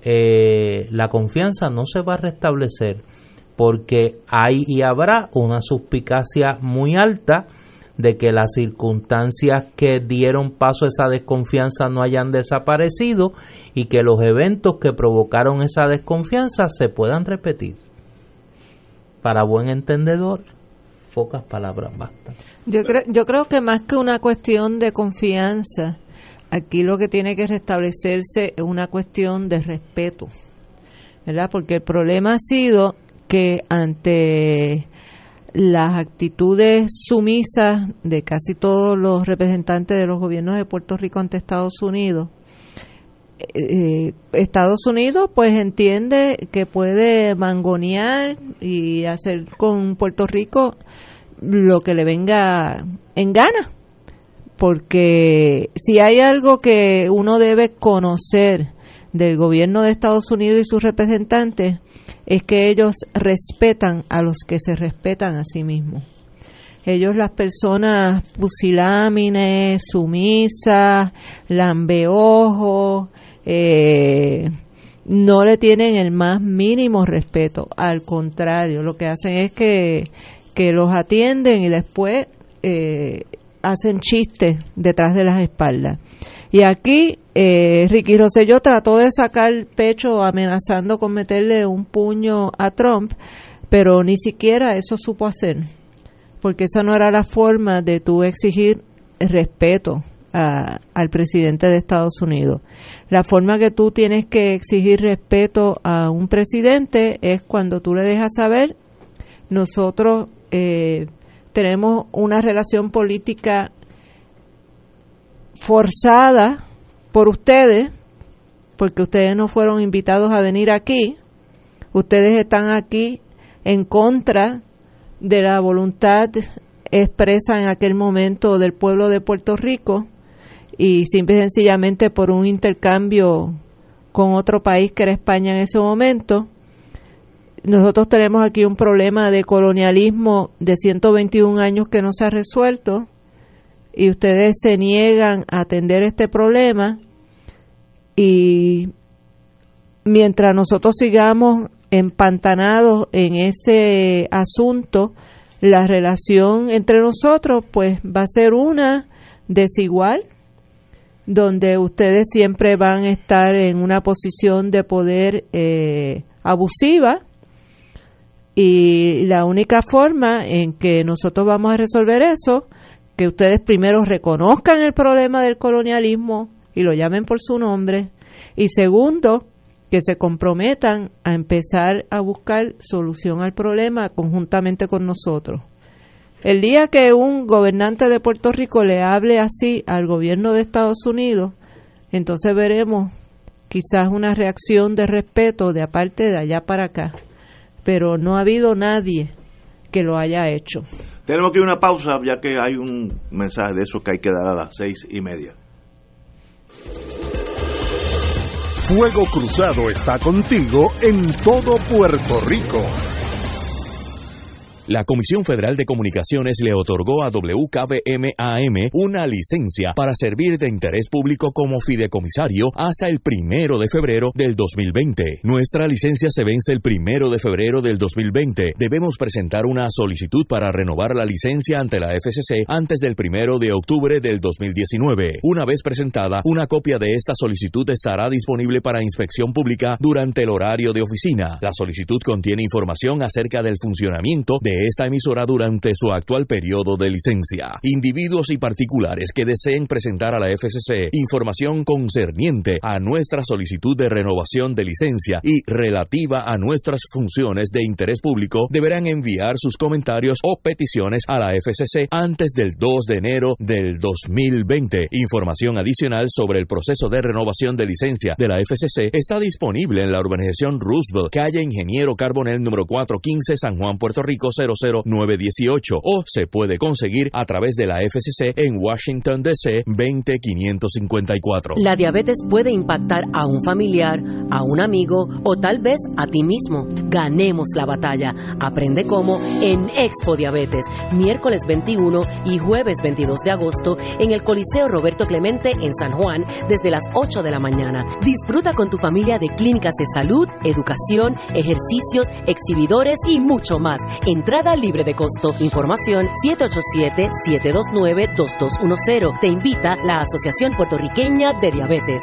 eh, la confianza no se va a restablecer porque hay y habrá una suspicacia muy alta de que las circunstancias que dieron paso a esa desconfianza no hayan desaparecido y que los eventos que provocaron esa desconfianza se puedan repetir. Para buen entendedor, pocas palabras bastan. Yo creo, yo creo que más que una cuestión de confianza, aquí lo que tiene que restablecerse es una cuestión de respeto, ¿verdad? Porque el problema ha sido que ante las actitudes sumisas de casi todos los representantes de los gobiernos de Puerto Rico ante Estados Unidos, eh, Estados Unidos pues entiende que puede mangonear y hacer con Puerto Rico lo que le venga en gana. Porque si hay algo que uno debe conocer del gobierno de Estados Unidos y sus representantes, es que ellos respetan a los que se respetan a sí mismos. Ellos, las personas pusilámines, sumisas, lambeojos, eh, no le tienen el más mínimo respeto. Al contrario, lo que hacen es que, que los atienden y después eh, hacen chistes detrás de las espaldas. Y aquí eh, Ricky Rosselló trató de sacar el pecho amenazando con meterle un puño a Trump, pero ni siquiera eso supo hacer, porque esa no era la forma de tú exigir respeto al presidente de Estados Unidos. La forma que tú tienes que exigir respeto a un presidente es cuando tú le dejas saber, nosotros eh, tenemos una relación política forzada por ustedes, porque ustedes no fueron invitados a venir aquí, ustedes están aquí en contra de la voluntad expresa en aquel momento del pueblo de Puerto Rico y simple y sencillamente por un intercambio con otro país que era España en ese momento. Nosotros tenemos aquí un problema de colonialismo de 121 años que no se ha resuelto y ustedes se niegan a atender este problema y mientras nosotros sigamos empantanados en ese asunto, la relación entre nosotros pues va a ser una desigual, donde ustedes siempre van a estar en una posición de poder eh, abusiva y la única forma en que nosotros vamos a resolver eso que ustedes primero reconozcan el problema del colonialismo y lo llamen por su nombre, y segundo, que se comprometan a empezar a buscar solución al problema conjuntamente con nosotros. El día que un gobernante de Puerto Rico le hable así al gobierno de Estados Unidos, entonces veremos quizás una reacción de respeto de aparte de allá para acá. Pero no ha habido nadie que lo haya hecho. Tenemos que ir a una pausa, ya que hay un mensaje de eso que hay que dar a las seis y media. Fuego Cruzado está contigo en todo Puerto Rico. La Comisión Federal de Comunicaciones le otorgó a WKBM-AM una licencia para servir de interés público como fideicomisario hasta el primero de febrero del 2020. Nuestra licencia se vence el primero de febrero del 2020. Debemos presentar una solicitud para renovar la licencia ante la FCC antes del primero de octubre del 2019. Una vez presentada, una copia de esta solicitud estará disponible para inspección pública durante el horario de oficina. La solicitud contiene información acerca del funcionamiento de esta emisora durante su actual periodo de licencia. Individuos y particulares que deseen presentar a la FCC información concerniente a nuestra solicitud de renovación de licencia y relativa a nuestras funciones de interés público deberán enviar sus comentarios o peticiones a la FCC antes del 2 de enero del 2020. Información adicional sobre el proceso de renovación de licencia de la FCC está disponible en la urbanización Roosevelt, calle Ingeniero Carbonel número 415, San Juan, Puerto Rico 00918 o se puede conseguir a través de la FCC en Washington DC 20554. La diabetes puede impactar a un familiar, a un amigo o tal vez a ti mismo. Ganemos la batalla. Aprende cómo en Expo Diabetes, miércoles 21 y jueves 22 de agosto en el Coliseo Roberto Clemente en San Juan desde las 8 de la mañana. Disfruta con tu familia de clínicas de salud, educación, ejercicios, exhibidores y mucho más. Entrada libre de costo. Información 787-729-2210. Te invita la Asociación Puertorriqueña de Diabetes.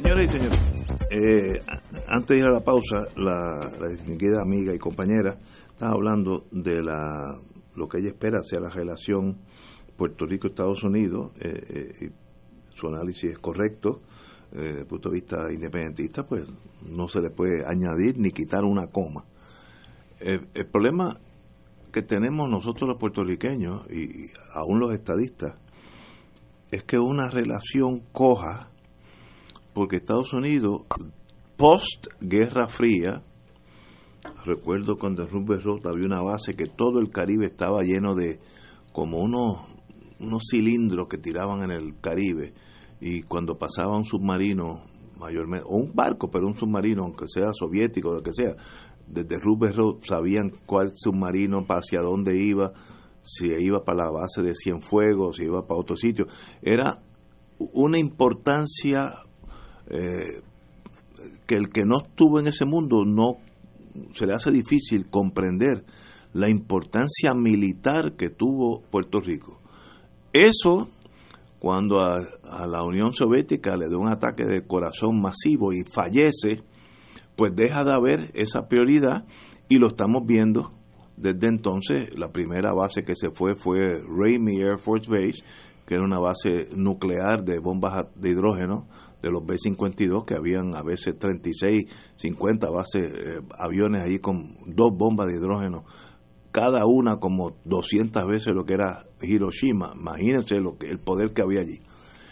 Señoras y señores, eh, antes de ir a la pausa, la, distinguida amiga y compañera estaba hablando de la lo que ella espera sea la relación Puerto Rico-Estados Unidos. Eh, eh, su análisis es correcto. Desde el punto de vista independentista, pues no se le puede añadir ni quitar una coma. el problema que tenemos nosotros los puertorriqueños y aún los estadistas es que una relación coja porque Estados Unidos, post Guerra Fría, recuerdo cuando en Roosevelt había una base que todo el Caribe estaba lleno de como unos, unos cilindros que tiraban en el Caribe y cuando pasaba un submarino, mayormente, o un barco, pero un submarino, aunque sea soviético o lo que sea, desde Roosevelt sabían cuál submarino, hacia dónde iba, si iba para la base de Cienfuegos, si iba para otro sitio. Era una importancia eh, que el que no estuvo en ese mundo no se le hace difícil comprender la importancia militar que tuvo Puerto Rico. Eso, cuando a, la Unión Soviética le dio un ataque de corazón masivo y fallece, pues deja de haber esa prioridad y lo estamos viendo desde entonces. La primera base que se fue fue Ramey Air Force Base, que era una base nuclear de bombas de hidrógeno de los B-52, que habían a veces 36, 50 bases, eh, aviones ahí con dos bombas de hidrógeno, cada una como 200 veces lo que era Hiroshima. Imagínense lo que, el poder que había allí.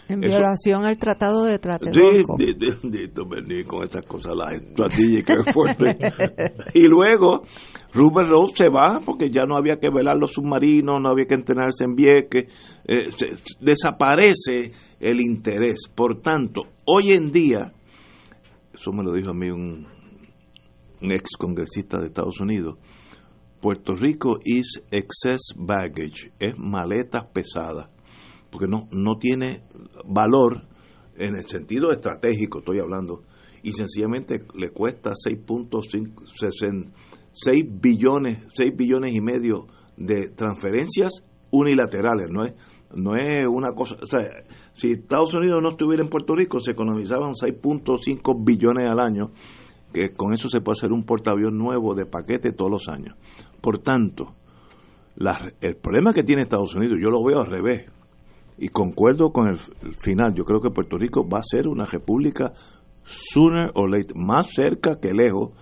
En violación al tratado de Tlatelolco. Sí, con esas cosas, la y luego, Rupert Rose se va porque ya no había que velar los submarinos, no había que entrenarse en Vieques, eh, desaparece el interés. Por tanto, hoy en día, eso me lo dijo a mí un, ex congresista de Estados Unidos, Puerto Rico is excess baggage, es maletas pesadas porque no, no tiene valor en el sentido estratégico, estoy hablando, y sencillamente le cuesta 6.6 billones, 6 billones y medio de transferencias unilaterales, no es No es una cosa, o sea, si Estados Unidos no estuviera en Puerto Rico, se economizaban 6.5 billones al año, que con eso se puede hacer un portaavión nuevo de paquete todos los años. Por tanto, el problema que tiene Estados Unidos, yo lo veo al revés, y concuerdo con el, final, yo creo que Puerto Rico va a ser una república sooner or later, más cerca que lejos,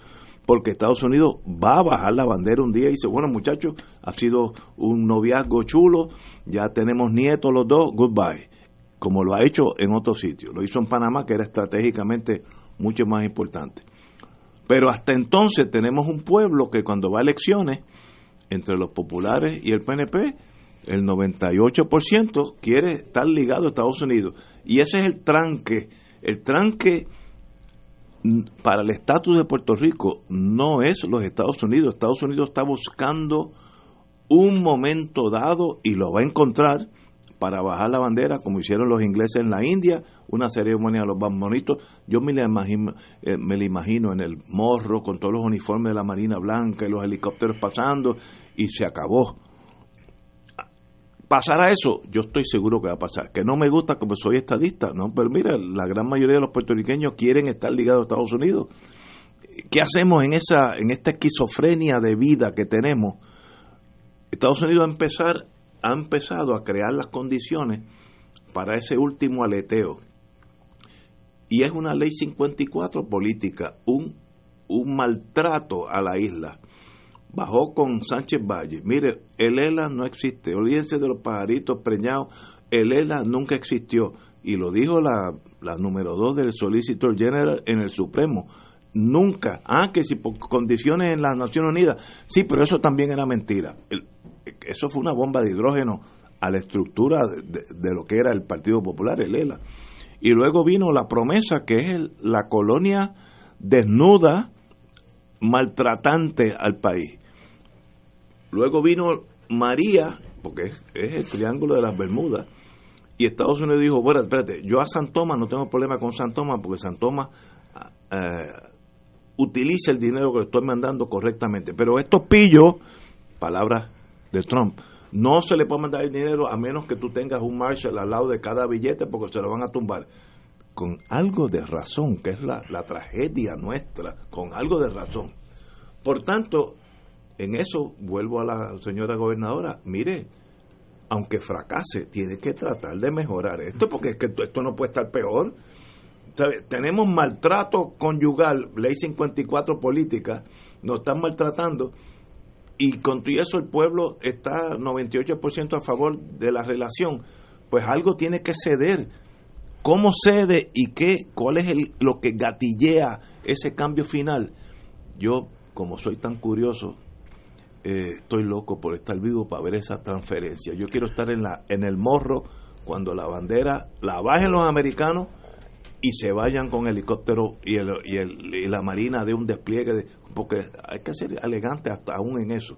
porque Estados Unidos va a bajar la bandera un día y dice, bueno muchachos, ha sido un noviazgo chulo, ya tenemos nietos los dos, goodbye, como lo ha hecho en otros sitios, lo hizo en Panamá, que era estratégicamente mucho más importante. Pero hasta entonces tenemos un pueblo que cuando va a elecciones, entre los populares y el PNP, el 98% quiere estar ligado a Estados Unidos. Y ese es el tranque. El tranque para el estatus de Puerto Rico no es los Estados Unidos. Estados Unidos está buscando un momento dado y lo va a encontrar para bajar la bandera, como hicieron los ingleses en la India, una ceremonia de los bonitos. Yo me la imagino, eh, me la imagino en el morro con todos los uniformes de la Marina Blanca y los helicópteros pasando y se acabó. ¿Pasará eso? Yo estoy seguro que va a pasar. Que no me gusta como soy estadista, ¿no? Pero mira, la gran mayoría de los puertorriqueños quieren estar ligados a Estados Unidos. ¿Qué hacemos en, esa, en esta esquizofrenia de vida que tenemos? Estados Unidos a empezar ha empezado a crear las condiciones para ese último aleteo. Y es una ley 54 política, un, un maltrato a la isla. Bajó con Sánchez Valle. Mire, el ELA no existe. Olvídense de los pajaritos preñados. El ELA nunca existió. Y lo dijo la, la número dos del Solicitor General en el Supremo. Nunca. Ah, que si por condiciones en las Naciones Unidas. Sí, pero eso también era mentira. El, eso fue una bomba de hidrógeno a la estructura de, lo que era el Partido Popular, el ELA. Y luego vino la promesa que es la colonia desnuda, maltratante al país. Luego vino María, porque es, el triángulo de las Bermudas, y Estados Unidos dijo, bueno, espérate, yo a San Tomás no tengo problema con San Tomás, porque San Tomás eh, utiliza el dinero que le estoy mandando correctamente. Pero estos pillos, palabras de Trump. No se le puede mandar el dinero a menos que tú tengas un Marshall al lado de cada billete porque se lo van a tumbar. Con algo de razón, que es la, la tragedia nuestra, con algo de razón. Por tanto, en eso vuelvo a la señora gobernadora, mire, aunque fracase, tiene que tratar de mejorar esto, porque es que esto no puede estar peor. Tenemos maltrato conyugal, ley 54 política, nos están maltratando y con eso el pueblo está 98% a favor de la relación, pues algo tiene que ceder. ¿Cómo cede y qué, cuál es el, lo que gatillea ese cambio final? Yo, como soy tan curioso, eh, estoy loco por estar vivo para ver esa transferencia. Yo quiero estar en, la, en el morro cuando la bandera la bajen los americanos y se vayan con helicóptero y, el, y, el, y la marina de un despliegue, de, porque hay que ser elegante hasta aún en eso.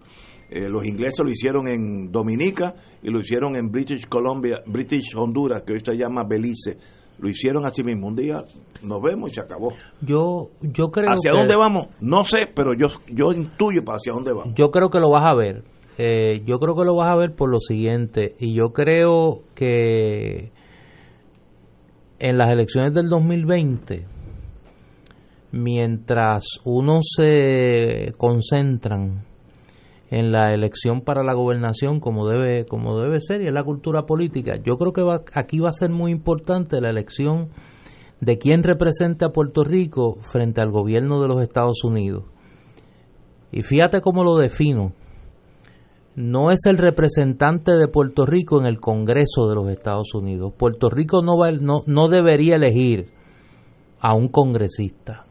Eh, los ingleses lo hicieron en Dominica y lo hicieron en British Columbia, British Honduras, que hoy se llama Belice. Lo hicieron así mismo. Un día nos vemos y se acabó. Yo, yo creo ¿Hacia dónde vamos? No sé, pero yo, yo intuyo para hacia dónde vamos. Yo creo que lo vas a ver. Eh, yo creo que lo vas a ver por lo siguiente. Y yo creo que en las elecciones del 2020, mientras uno se concentran en la elección para la gobernación como debe como debe ser y en la cultura política, yo creo que aquí va a ser muy importante la elección de quién represente a Puerto Rico frente al gobierno de los Estados Unidos. Y fíjate cómo lo defino no es el representante de Puerto Rico en el Congreso de los Estados Unidos. Puerto Rico no, va, no, no debería elegir a un congresista.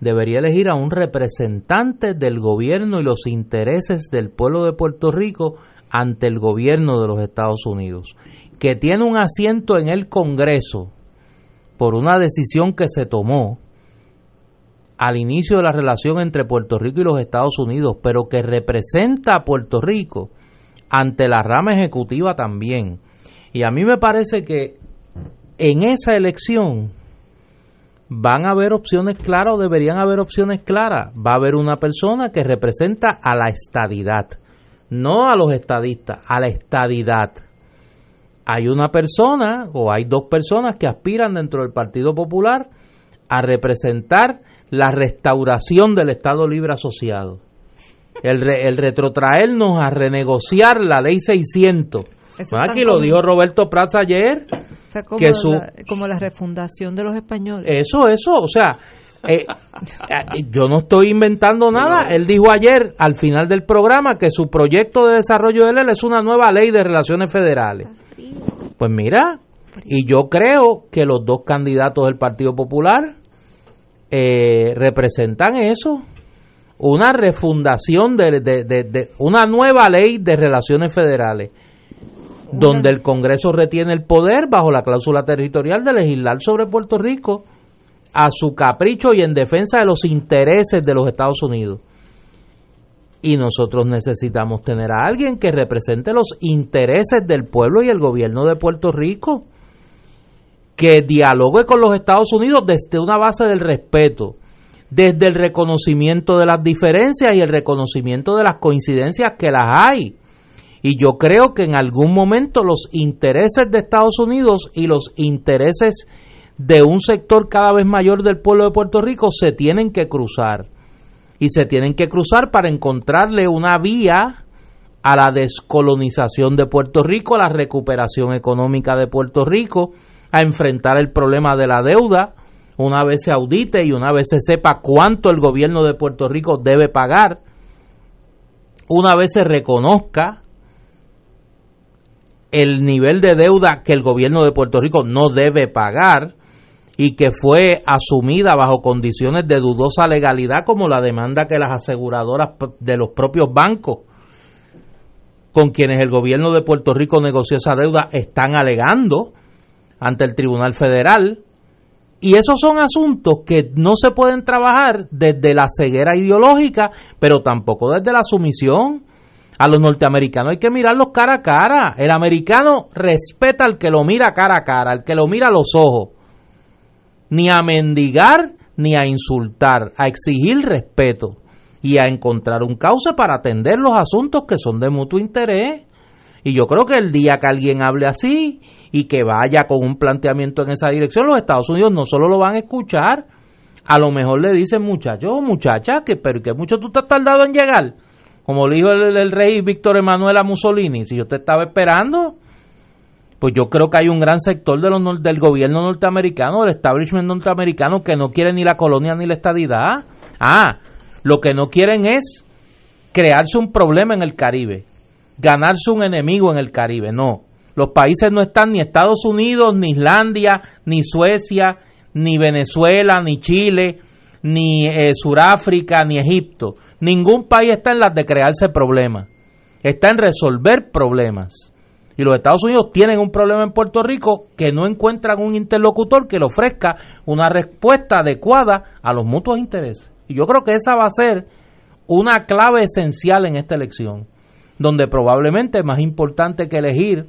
Debería elegir a un representante del gobierno y los intereses del pueblo de Puerto Rico ante el gobierno de los Estados Unidos, que tiene un asiento en el Congreso por una decisión que se tomó al inicio de la relación entre Puerto Rico y los Estados Unidos, pero que representa a Puerto Rico ante la rama ejecutiva también. Y a mí me parece que en esa elección van a haber opciones claras o deberían haber opciones claras. Va a haber una persona que representa a la estadidad, no a los estadistas, a la estadidad. hay una persona o hay dos personas que aspiran dentro del Partido Popular a representar la restauración del Estado Libre Asociado. El, el retrotraernos a renegociar la ley 600. aquí lo dijo Roberto Prats ayer. como, que su, la, como la refundación de los españoles. Eso, eso, o sea, eh, eh, yo no estoy inventando nada. Él dijo ayer, al final del programa, que su proyecto de desarrollo de ley es una nueva ley de relaciones federales. Pues mira, y yo creo que los dos candidatos del Partido Popular eh, representan eso, una refundación de, de, una nueva ley de relaciones federales, donde el Congreso retiene el poder bajo la cláusula territorial de legislar sobre Puerto Rico a su capricho y en defensa de los intereses de los Estados Unidos. Y nosotros necesitamos tener a alguien que represente los intereses del pueblo y el gobierno de Puerto Rico, que dialogue con los Estados Unidos desde una base del respeto, desde el reconocimiento de las diferencias y el reconocimiento de las coincidencias que las hay. Y yo creo que en algún momento los intereses de Estados Unidos y los intereses de un sector cada vez mayor del pueblo de Puerto Rico se tienen que cruzar. Y se tienen que cruzar para encontrarle una vía a la descolonización de Puerto Rico, a la recuperación económica de Puerto Rico, a enfrentar el problema de la deuda, una vez se audite y una vez se sepa cuánto el gobierno de Puerto Rico debe pagar, una vez se reconozca el nivel de deuda que el gobierno de Puerto Rico no debe pagar, y que fue asumida bajo condiciones de dudosa legalidad como la demanda que las aseguradoras de los propios bancos con quienes el gobierno de Puerto Rico negoció esa deuda están alegando ante el Tribunal Federal. Y esos son asuntos que no se pueden trabajar desde la ceguera ideológica, pero tampoco desde la sumisión. A los norteamericanos hay que mirarlos cara a cara. El americano respeta al que lo mira cara a cara, al que lo mira a los ojos ni a mendigar ni a insultar, a exigir respeto y a encontrar un cauce para atender los asuntos que son de mutuo interés. Y yo creo que el día que alguien hable así y que vaya con un planteamiento en esa dirección, los Estados Unidos no solo lo van a escuchar, a lo mejor le dicen muchachos, muchacha, que pero que mucho tú te has tardado en llegar. Como le dijo el, rey Víctor Emanuel a Mussolini, si yo te estaba esperando, pues yo creo que hay un gran sector del gobierno norteamericano, del establishment norteamericano, que no quiere ni la colonia ni la estadidad. Ah, lo que no quieren es crearse un problema en el Caribe, ganarse un enemigo en el Caribe. No, los países no están ni Estados Unidos, ni Islandia, ni Suecia, ni Venezuela, ni Chile, ni eh, Suráfrica, ni Egipto. Ningún país está en las de crearse problemas. Está en resolver problemas. Y los Estados Unidos tienen un problema en Puerto Rico que no encuentran un interlocutor que le ofrezca una respuesta adecuada a los mutuos intereses. Y yo creo que esa va a ser una clave esencial en esta elección, donde probablemente más importante que elegir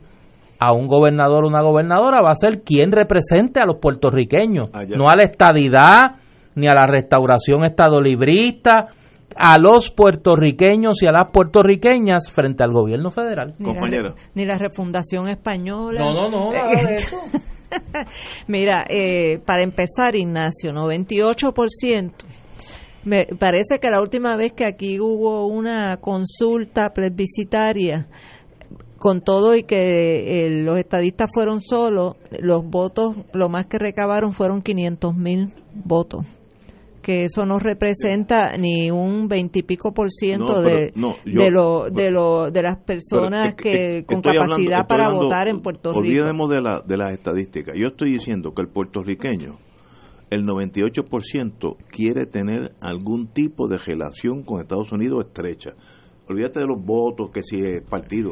a un gobernador o una gobernadora va a ser quien represente a los puertorriqueños, no a la estadidad, ni a la restauración estadolibrista, a los puertorriqueños y a las puertorriqueñas frente al gobierno federal. Ni La, ni la refundación española. No, no, no, Mira, eh, para empezar, Ignacio, 98%. Me parece que la última vez que aquí hubo una consulta plebiscitaria, con todo y que eh, los estadistas fueron solos, los votos, lo más que recabaron fueron 500 mil votos que eso no representa ni un veintipico por ciento de, de, lo, de, lo, de las personas que, con capacidad para votar en Puerto Rico. Olvidemos de, la, de las estadísticas. Yo estoy diciendo que el puertorriqueño, el 98% quiere tener algún tipo de relación con Estados Unidos estrecha. Olvídate de los votos, que si es partido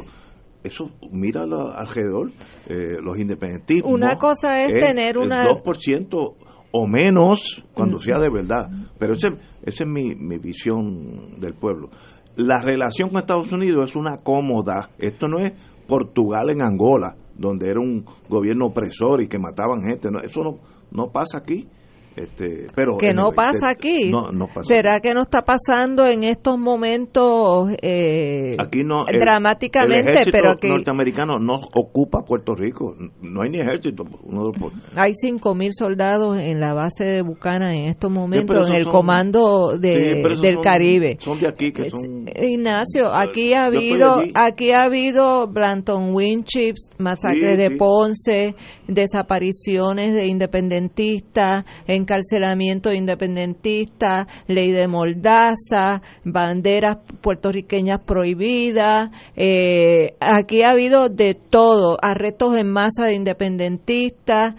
eso mira alrededor, eh, los independentistas. Una cosa es, tener una... El 2% o menos cuando sea de verdad. Pero ese, esa es mi, mi visión del pueblo. La relación con Estados Unidos es una cómoda. Esto no es Portugal en Angola, donde era un gobierno opresor y que mataban gente. No, eso no, no pasa aquí. Este, pero que no pasa de- aquí. No, no pasa. ¿Será que no está pasando en estos momentos eh, Aquí no. el- dramáticamente? el ejército pero que norteamericano no ocupa Puerto Rico. No hay ni ejército. Uno- hay 5.000 soldados en la base de Bucana en estos momentos, en el son- comando de, del son- Caribe. Son de aquí que son. Ignacio, aquí ha habido, aquí ha habido Blanton Winchips, masacre Sí, de. Ponce, desapariciones de independentistas, encarcelamiento de independentistas, ley de Moldaza, banderas puertorriqueñas prohibidas. eh, aquí ha habido de todo, arrestos en masa de independentistas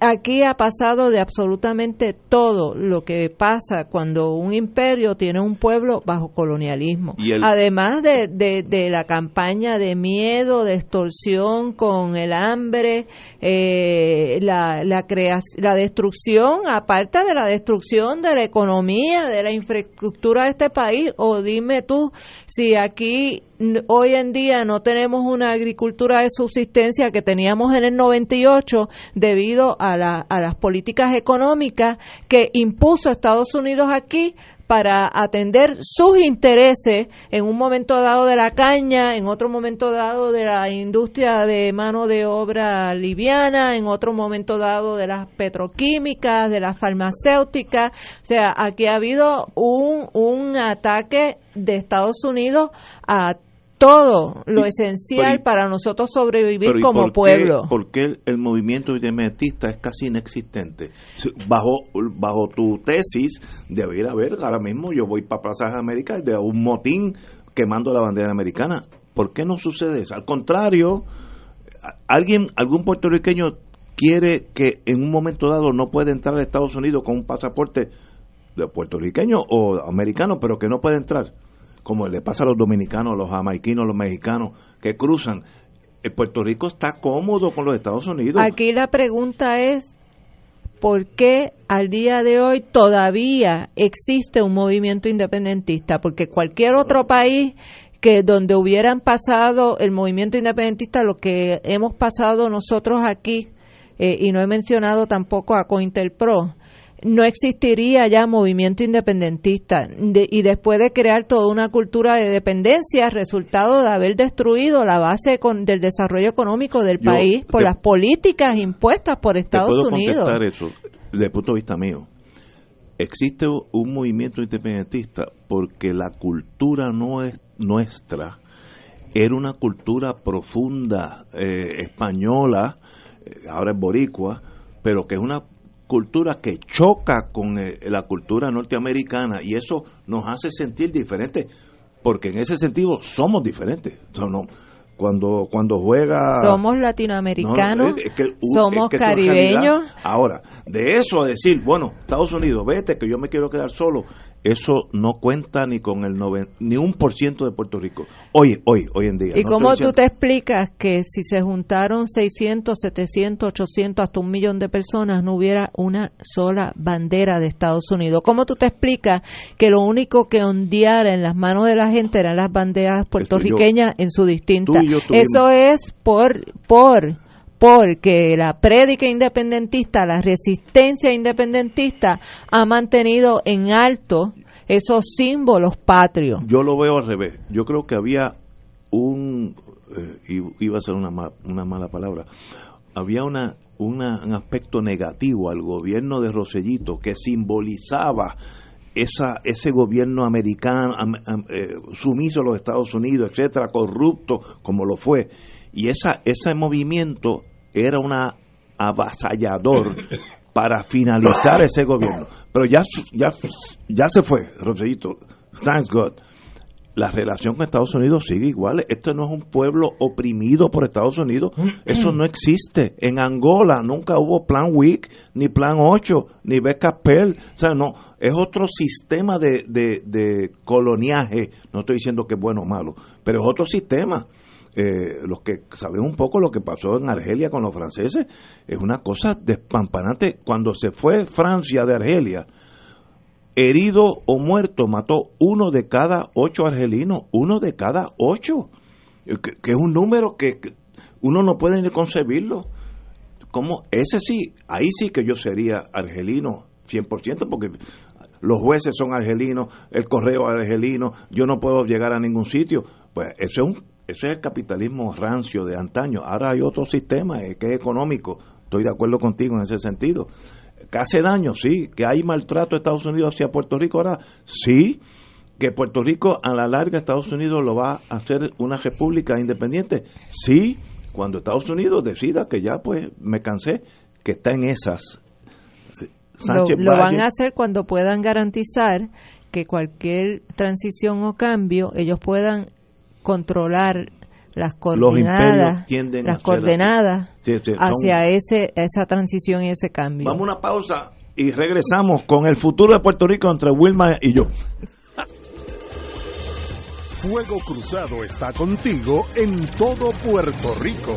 aquí ha pasado de absolutamente todo lo que pasa cuando un imperio tiene un pueblo bajo colonialismo. Y el- Además de, de, de la campaña de miedo, de extorsión con el hambre, eh, la, la, la destrucción, aparte de la destrucción de la economía, de la infraestructura de este país, o dime tú si aquí hoy en día no tenemos una agricultura de subsistencia que teníamos en el 98 debido a, la- a las políticas económicas que impuso Estados Unidos aquí para atender sus intereses en un momento dado de la caña, en otro momento dado de la industria de mano de obra liviana, en otro momento dado de las petroquímicas, de las farmacéuticas. O sea, aquí ha habido un, un ataque de Estados Unidos a todo lo Y- esencial pero para nosotros sobrevivir Pero ¿y como por qué- pueblo. ¿Por qué el, el movimiento independentista es casi inexistente? Bajo, bajo tu tesis, debería haber, ahora mismo yo voy para Plaza de América de un motín quemando la bandera americana. ¿Por qué no sucede eso? Al contrario, alguien, algún puertorriqueño quiere que en un momento dado no puede entrar a Estados Unidos con un pasaporte de puertorriqueño o americano, pero que no puede entrar, como le pasa a los dominicanos, los jamaiquinos, los mexicanos que cruzan. Eh, Puerto Rico está cómodo con los Estados Unidos. Aquí la pregunta es, ¿por qué al día de hoy todavía existe un movimiento independentista? Porque cualquier otro país que donde hubieran pasado el movimiento independentista, lo que hemos pasado nosotros aquí, eh, y no he mencionado tampoco a Cointelpro, no existiría ya movimiento independentista De- y después de crear toda una cultura de dependencia resultado de haber destruido la base con- del desarrollo económico del Yo país por te- las políticas impuestas por Te Estados puedo Unidos. eso desde el punto de vista mío. Existe un movimiento independentista porque la cultura no es nuestra era una cultura profunda eh, española, eh, ahora es boricua, pero que es una cultura que choca con eh, la cultura norteamericana y eso nos hace sentir diferentes porque en ese sentido somos diferentes. No, cuando cuando juega Somos latinoamericanos, no, es que- es somos que caribeños. Ahora, de eso a decir, bueno, Estados Unidos, vete que yo me quiero quedar solo, eso no cuenta ni con el noven- ni un por ciento de Puerto Rico. Hoy, hoy, hoy en día. ¿Y no cómo tú te explicas que si se juntaron 600, 700, 800, hasta un millón de personas, no hubiera una sola bandera de Estados Unidos? ¿Cómo tú te explicas que lo único que ondeara en las manos de la gente eran las banderas puertorriqueñas en su distinta? Eso es por, por, porque la prédica independentista, la resistencia independentista ha mantenido en alto esos símbolos patrios. Yo lo veo al revés. Yo creo que había un, eh, iba a ser una, una mala palabra, había una, una- un aspecto negativo al gobierno de Rosellito que simbolizaba esa, ese gobierno americano am- am- eh, sumiso a los Estados Unidos, etcétera, corrupto como lo fue. Y esa, ese movimiento era una avasallador para finalizar ese gobierno. Pero ya, ya, ya se fue, Rosellito. Thanks God. La relación con Estados Unidos sigue igual. Esto no es un pueblo oprimido por Estados Unidos. Eso no existe. En Angola nunca hubo Plan WIC, ni Plan 8, ni Beca Pearl. O sea, no. Es otro sistema de, de, de coloniaje. No estoy diciendo que es bueno o malo, pero es otro sistema. Eh, los que saben un poco lo que pasó en Argelia con los franceses, es una cosa despampanante. Cuando se fue Francia de Argelia, herido o muerto, mató uno de cada ocho argelinos, uno de cada ocho, Eh, que, es un número que, que uno no puede ni concebirlo. ¿cómo? Ese sí, ahí sí que yo sería argelino 100%, porque los jueces son argelinos, el correo argelino, yo no puedo llegar a ningún sitio. Pues eso es un ese es el capitalismo rancio de antaño. Ahora hay otro sistema eh, que es económico. Estoy de acuerdo contigo en ese sentido. Que hace daño, sí. Que hay maltrato de Estados Unidos hacia Puerto Rico ahora, sí. Que Puerto Rico a la larga Estados Unidos lo va a hacer una república independiente, sí. Cuando Estados Unidos decida que ya pues me cansé, que está en esas. Sánchez lo, lo van a hacer cuando puedan garantizar que cualquier transición o cambio ellos puedan controlar las coordenadas, las coordenadas hacia ese esa transición y ese cambio. Vamos a una pausa y regresamos con el futuro de Puerto Rico entre Wilma y yo. Fuego Cruzado está contigo en todo Puerto Rico.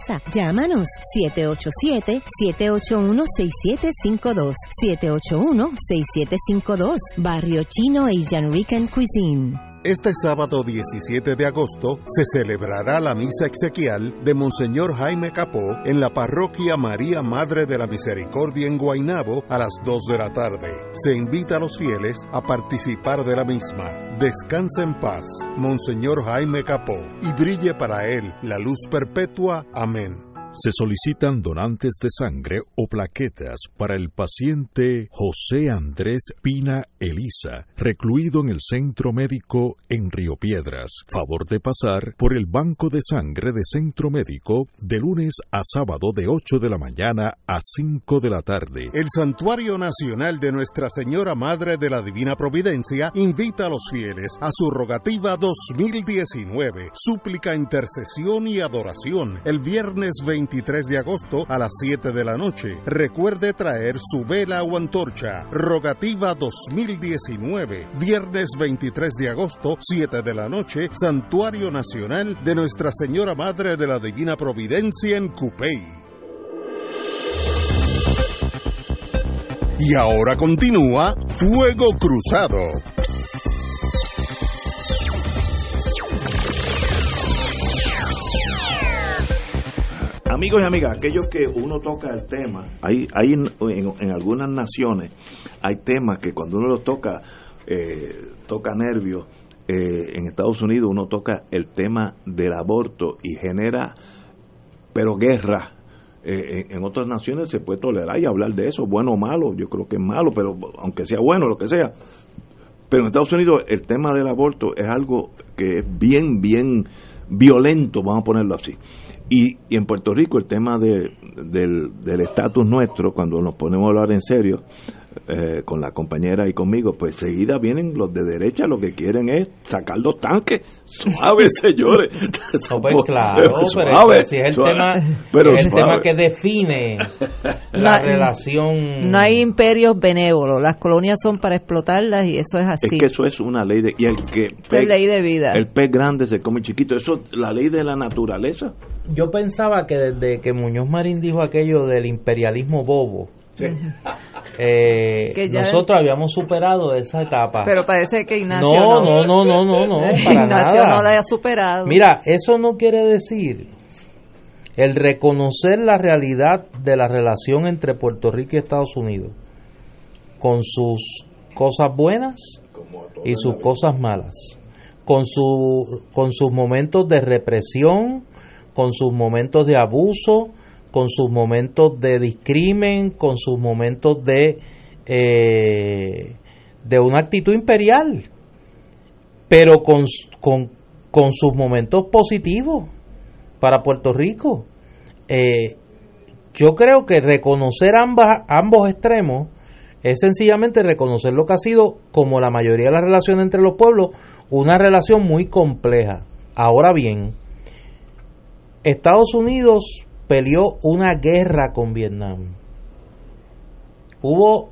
Llámanos 787-781-6752. 781-6752. Barrio Chino Asian Rican Cuisine. Este sábado 17 de agosto se celebrará la misa exequial de Monseñor Jaime Capó en la parroquia María Madre de la Misericordia en Guaynabo a las 2 de la tarde. Se invita a los fieles a participar de la misma. Descansa en paz, Monseñor Jaime Capó, y brille para él la luz perpetua. Amén. Se solicitan donantes de sangre o plaquetas para el paciente José Andrés Pina Elisa, recluido en el centro médico en Río Piedras. Favor de pasar por el banco de sangre de centro médico de lunes a sábado de 8 de la mañana a 5 de la tarde. El Santuario Nacional de Nuestra Señora Madre de la Divina Providencia invita a los fieles a su rogativa 2019, súplica, intercesión y adoración el viernes 20 23 de agosto a las 7 de la noche. Recuerde traer su vela o antorcha. Rogativa 2019, viernes 23 de agosto, 7 de la noche, Santuario Nacional de Nuestra Señora Madre de la Divina Providencia en Cupey. Y ahora continúa Fuego Cruzado. Amigos y amigas, aquellos que uno toca el tema, hay, hay en, algunas naciones hay temas que cuando uno los toca, eh, toca nervios. Eh, en Estados Unidos uno toca el tema del aborto y genera, pero guerra. Eh, en, otras naciones se puede tolerar y hablar de eso, bueno o malo, yo creo que es malo, pero aunque sea bueno, lo que sea. Pero en Estados Unidos el tema del aborto es algo que es bien, bien violento, vamos a ponerlo así. Y, en Puerto Rico el tema de, del estatus nuestro, cuando nos ponemos a hablar en serio, eh, con la compañera y conmigo, pues seguida vienen los de derecha, lo que quieren es sacar los tanques. Suave, señores. pues claro, pero si es el, tema, es el tema que define la relación. No hay imperios benévolos, las colonias son para explotarlas y eso es así. Es que eso es una ley de... Y el que es ley de vida. El pez grande se come chiquito, eso es la ley de la naturaleza. Yo pensaba que desde que Muñoz Marín dijo aquello del imperialismo bobo, eh, nosotros habíamos superado esa etapa. Pero parece que Ignacio no. No, no, no, no, no, para Ignacio no la ha superado. Mira, eso no quiere decir el reconocer la realidad de la relación entre Puerto Rico y Estados Unidos, con sus cosas buenas y sus cosas malas, con, su, con sus momentos de represión, con sus momentos de abuso, con sus momentos de discrimen, con sus momentos de, eh, de una actitud imperial, pero con, con, sus momentos positivos para Puerto Rico. Eh, yo creo que reconocer ambas, ambos extremos es sencillamente reconocer lo que ha sido, como la mayoría de las relaciones entre los pueblos, una relación muy compleja. Ahora bien, Estados Unidos peleó una guerra con Vietnam. Hubo,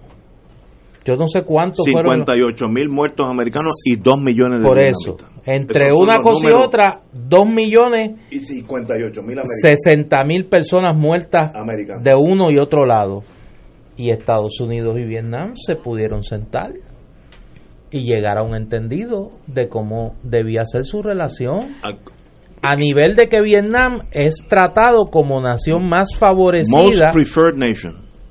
yo no sé cuántos 58 mil muertos americanos y 2 millones de Por eso, entre una cosa y otra, 2 millones y 58 mil americanos. 60 mil personas muertas de uno y otro lado. Y Estados Unidos y Vietnam se pudieron sentar y llegar a un entendido de cómo debía ser su relación. A nivel de que Vietnam es tratado como nación más favorecida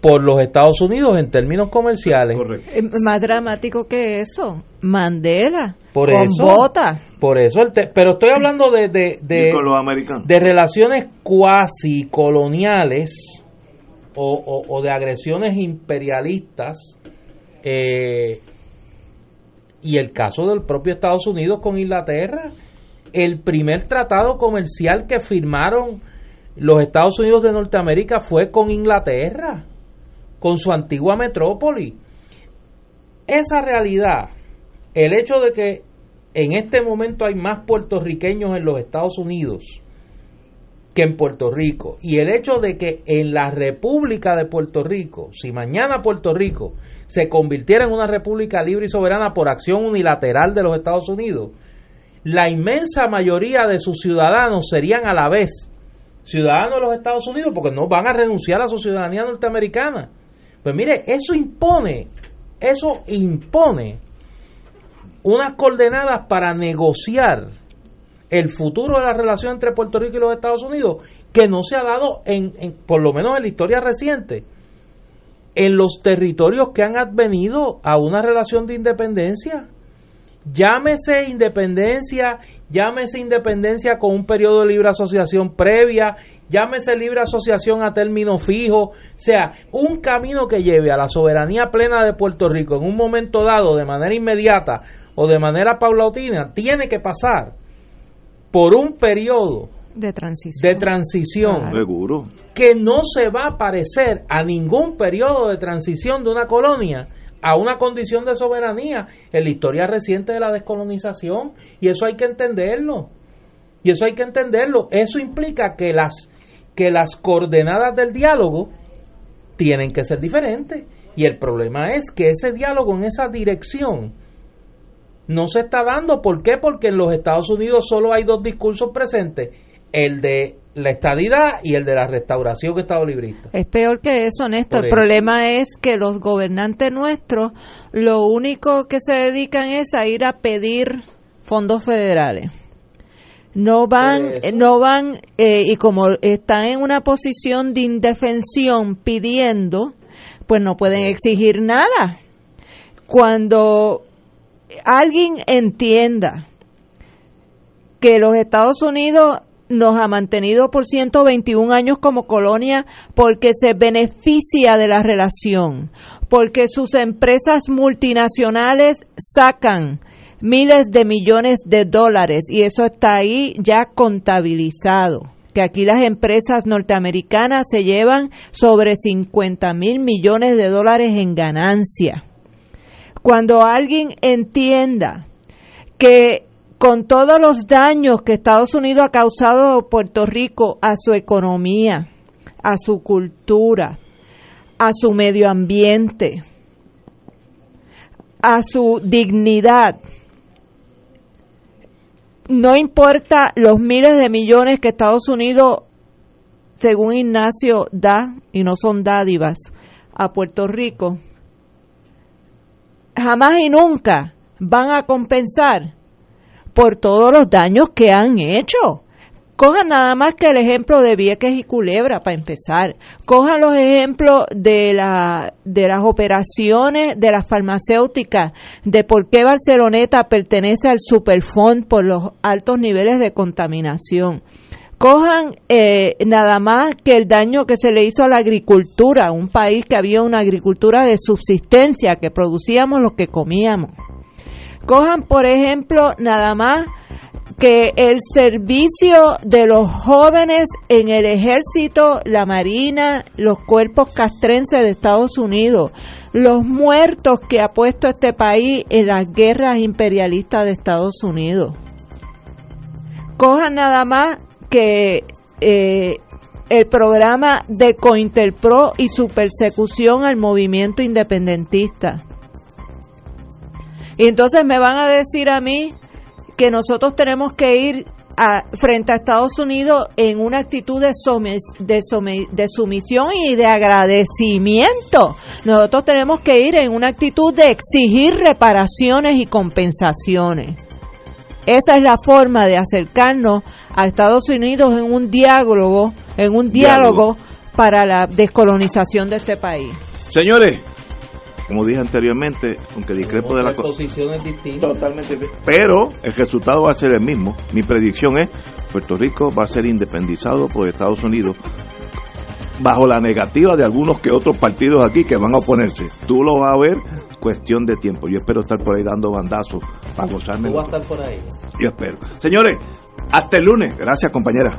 por los Estados Unidos en términos comerciales. Eh, más dramático que eso, Mandela, por con eso, bota. Por eso, pero estoy hablando de, de, de, de relaciones cuasi coloniales o, o, de agresiones imperialistas eh, y el caso del propio Estados Unidos con Inglaterra, el primer tratado comercial que firmaron los Estados Unidos de Norteamérica fue con Inglaterra, con su antigua metrópoli. Esa realidad, el hecho de que en este momento hay más puertorriqueños en los Estados Unidos que en Puerto Rico, y el hecho de que en la República de Puerto Rico, si mañana Puerto Rico se convirtiera en una república libre y soberana por acción unilateral de los Estados Unidos, la inmensa mayoría de sus ciudadanos serían a la vez ciudadanos de los Estados Unidos porque no van a renunciar a su ciudadanía norteamericana. Pues mire, eso impone, eso impone unas coordenadas para negociar el futuro de la relación entre Puerto Rico y los Estados Unidos que no se ha dado en, en por lo menos en la historia reciente en los territorios que han advenido a una relación de independencia. Llámese independencia, llámese independencia con un periodo de libre asociación previa, llámese libre asociación a término fijo, sea, un camino que lleve a la soberanía plena de Puerto Rico en un momento dado, de manera inmediata o de manera paulatina, tiene que pasar por un periodo de transición, de transición que no se va a parecer a ningún periodo de transición de una colonia a una condición de soberanía en la historia reciente de la descolonización. Y eso hay que entenderlo. Y eso hay que entenderlo. Eso implica que las que las coordenadas del diálogo tienen que ser diferentes. Y el problema es que ese diálogo en esa dirección no se está dando. ¿por qué? porque en los Estados Unidos solo hay dos discursos presentes. El de la estadidad y el de la restauración que Estado librista. Es peor que eso, Néstor. El problema es que los gobernantes nuestros lo único que se dedican es a ir a pedir fondos federales. No van, no van, eh, y como están en una posición de indefensión pidiendo, pues no pueden exigir nada. Cuando alguien entienda que los Estados Unidos nos ha mantenido por 121 años como colonia porque se beneficia de la relación, porque sus empresas multinacionales sacan miles de millones de dólares y eso está ahí ya contabilizado que aquí las empresas norteamericanas se llevan sobre 50 mil millones de dólares en ganancia. Cuando alguien entienda que con todos los daños que Estados Unidos ha causado a Puerto Rico, a su economía, a su cultura, a su medio ambiente, a su dignidad. No importa los miles de millones que Estados Unidos, según Ignacio, da, y no son dádivas, a Puerto Rico, jamás y nunca van a compensar por todos los daños que han hecho. Cojan nada más que el ejemplo de Vieques y Culebra para empezar. Cojan los ejemplos de, la, de las operaciones de las farmacéuticas, de por qué Barceloneta pertenece al Superfond por los altos niveles de contaminación. Cojan eh, nada más que el daño que se le hizo a la agricultura, un país que había una agricultura de subsistencia, que producíamos lo que comíamos Cojan, por ejemplo, nada más que el servicio de los jóvenes en el ejército, la marina, los cuerpos castrenses de Estados Unidos, los muertos que ha puesto este país en las guerras imperialistas de Estados Unidos. Cojan nada más que eh, el programa de Cointerpro y su persecución al movimiento independentista. Y entonces me van a decir a mí que nosotros tenemos que ir a, frente a Estados Unidos en una actitud de, de, de sumisión y de agradecimiento. Nosotros tenemos que ir en una actitud de exigir reparaciones y compensaciones. Esa es la forma de acercarnos a Estados Unidos en un diálogo, en un diálogo, para la descolonización de este país. Señores, como dije anteriormente, aunque discrepo de la posiciones distintas. Totalmente. Pero el resultado va a ser el mismo. Mi predicción es Puerto Rico va a ser independizado por Estados Unidos bajo la negativa de algunos que otros partidos aquí que van a oponerse. Tú lo vas a ver, cuestión de tiempo. Yo espero estar por ahí dando bandazos para gozarme. Tú vas a estar por ahí. Yo espero. Señores, hasta el lunes. Gracias, compañera.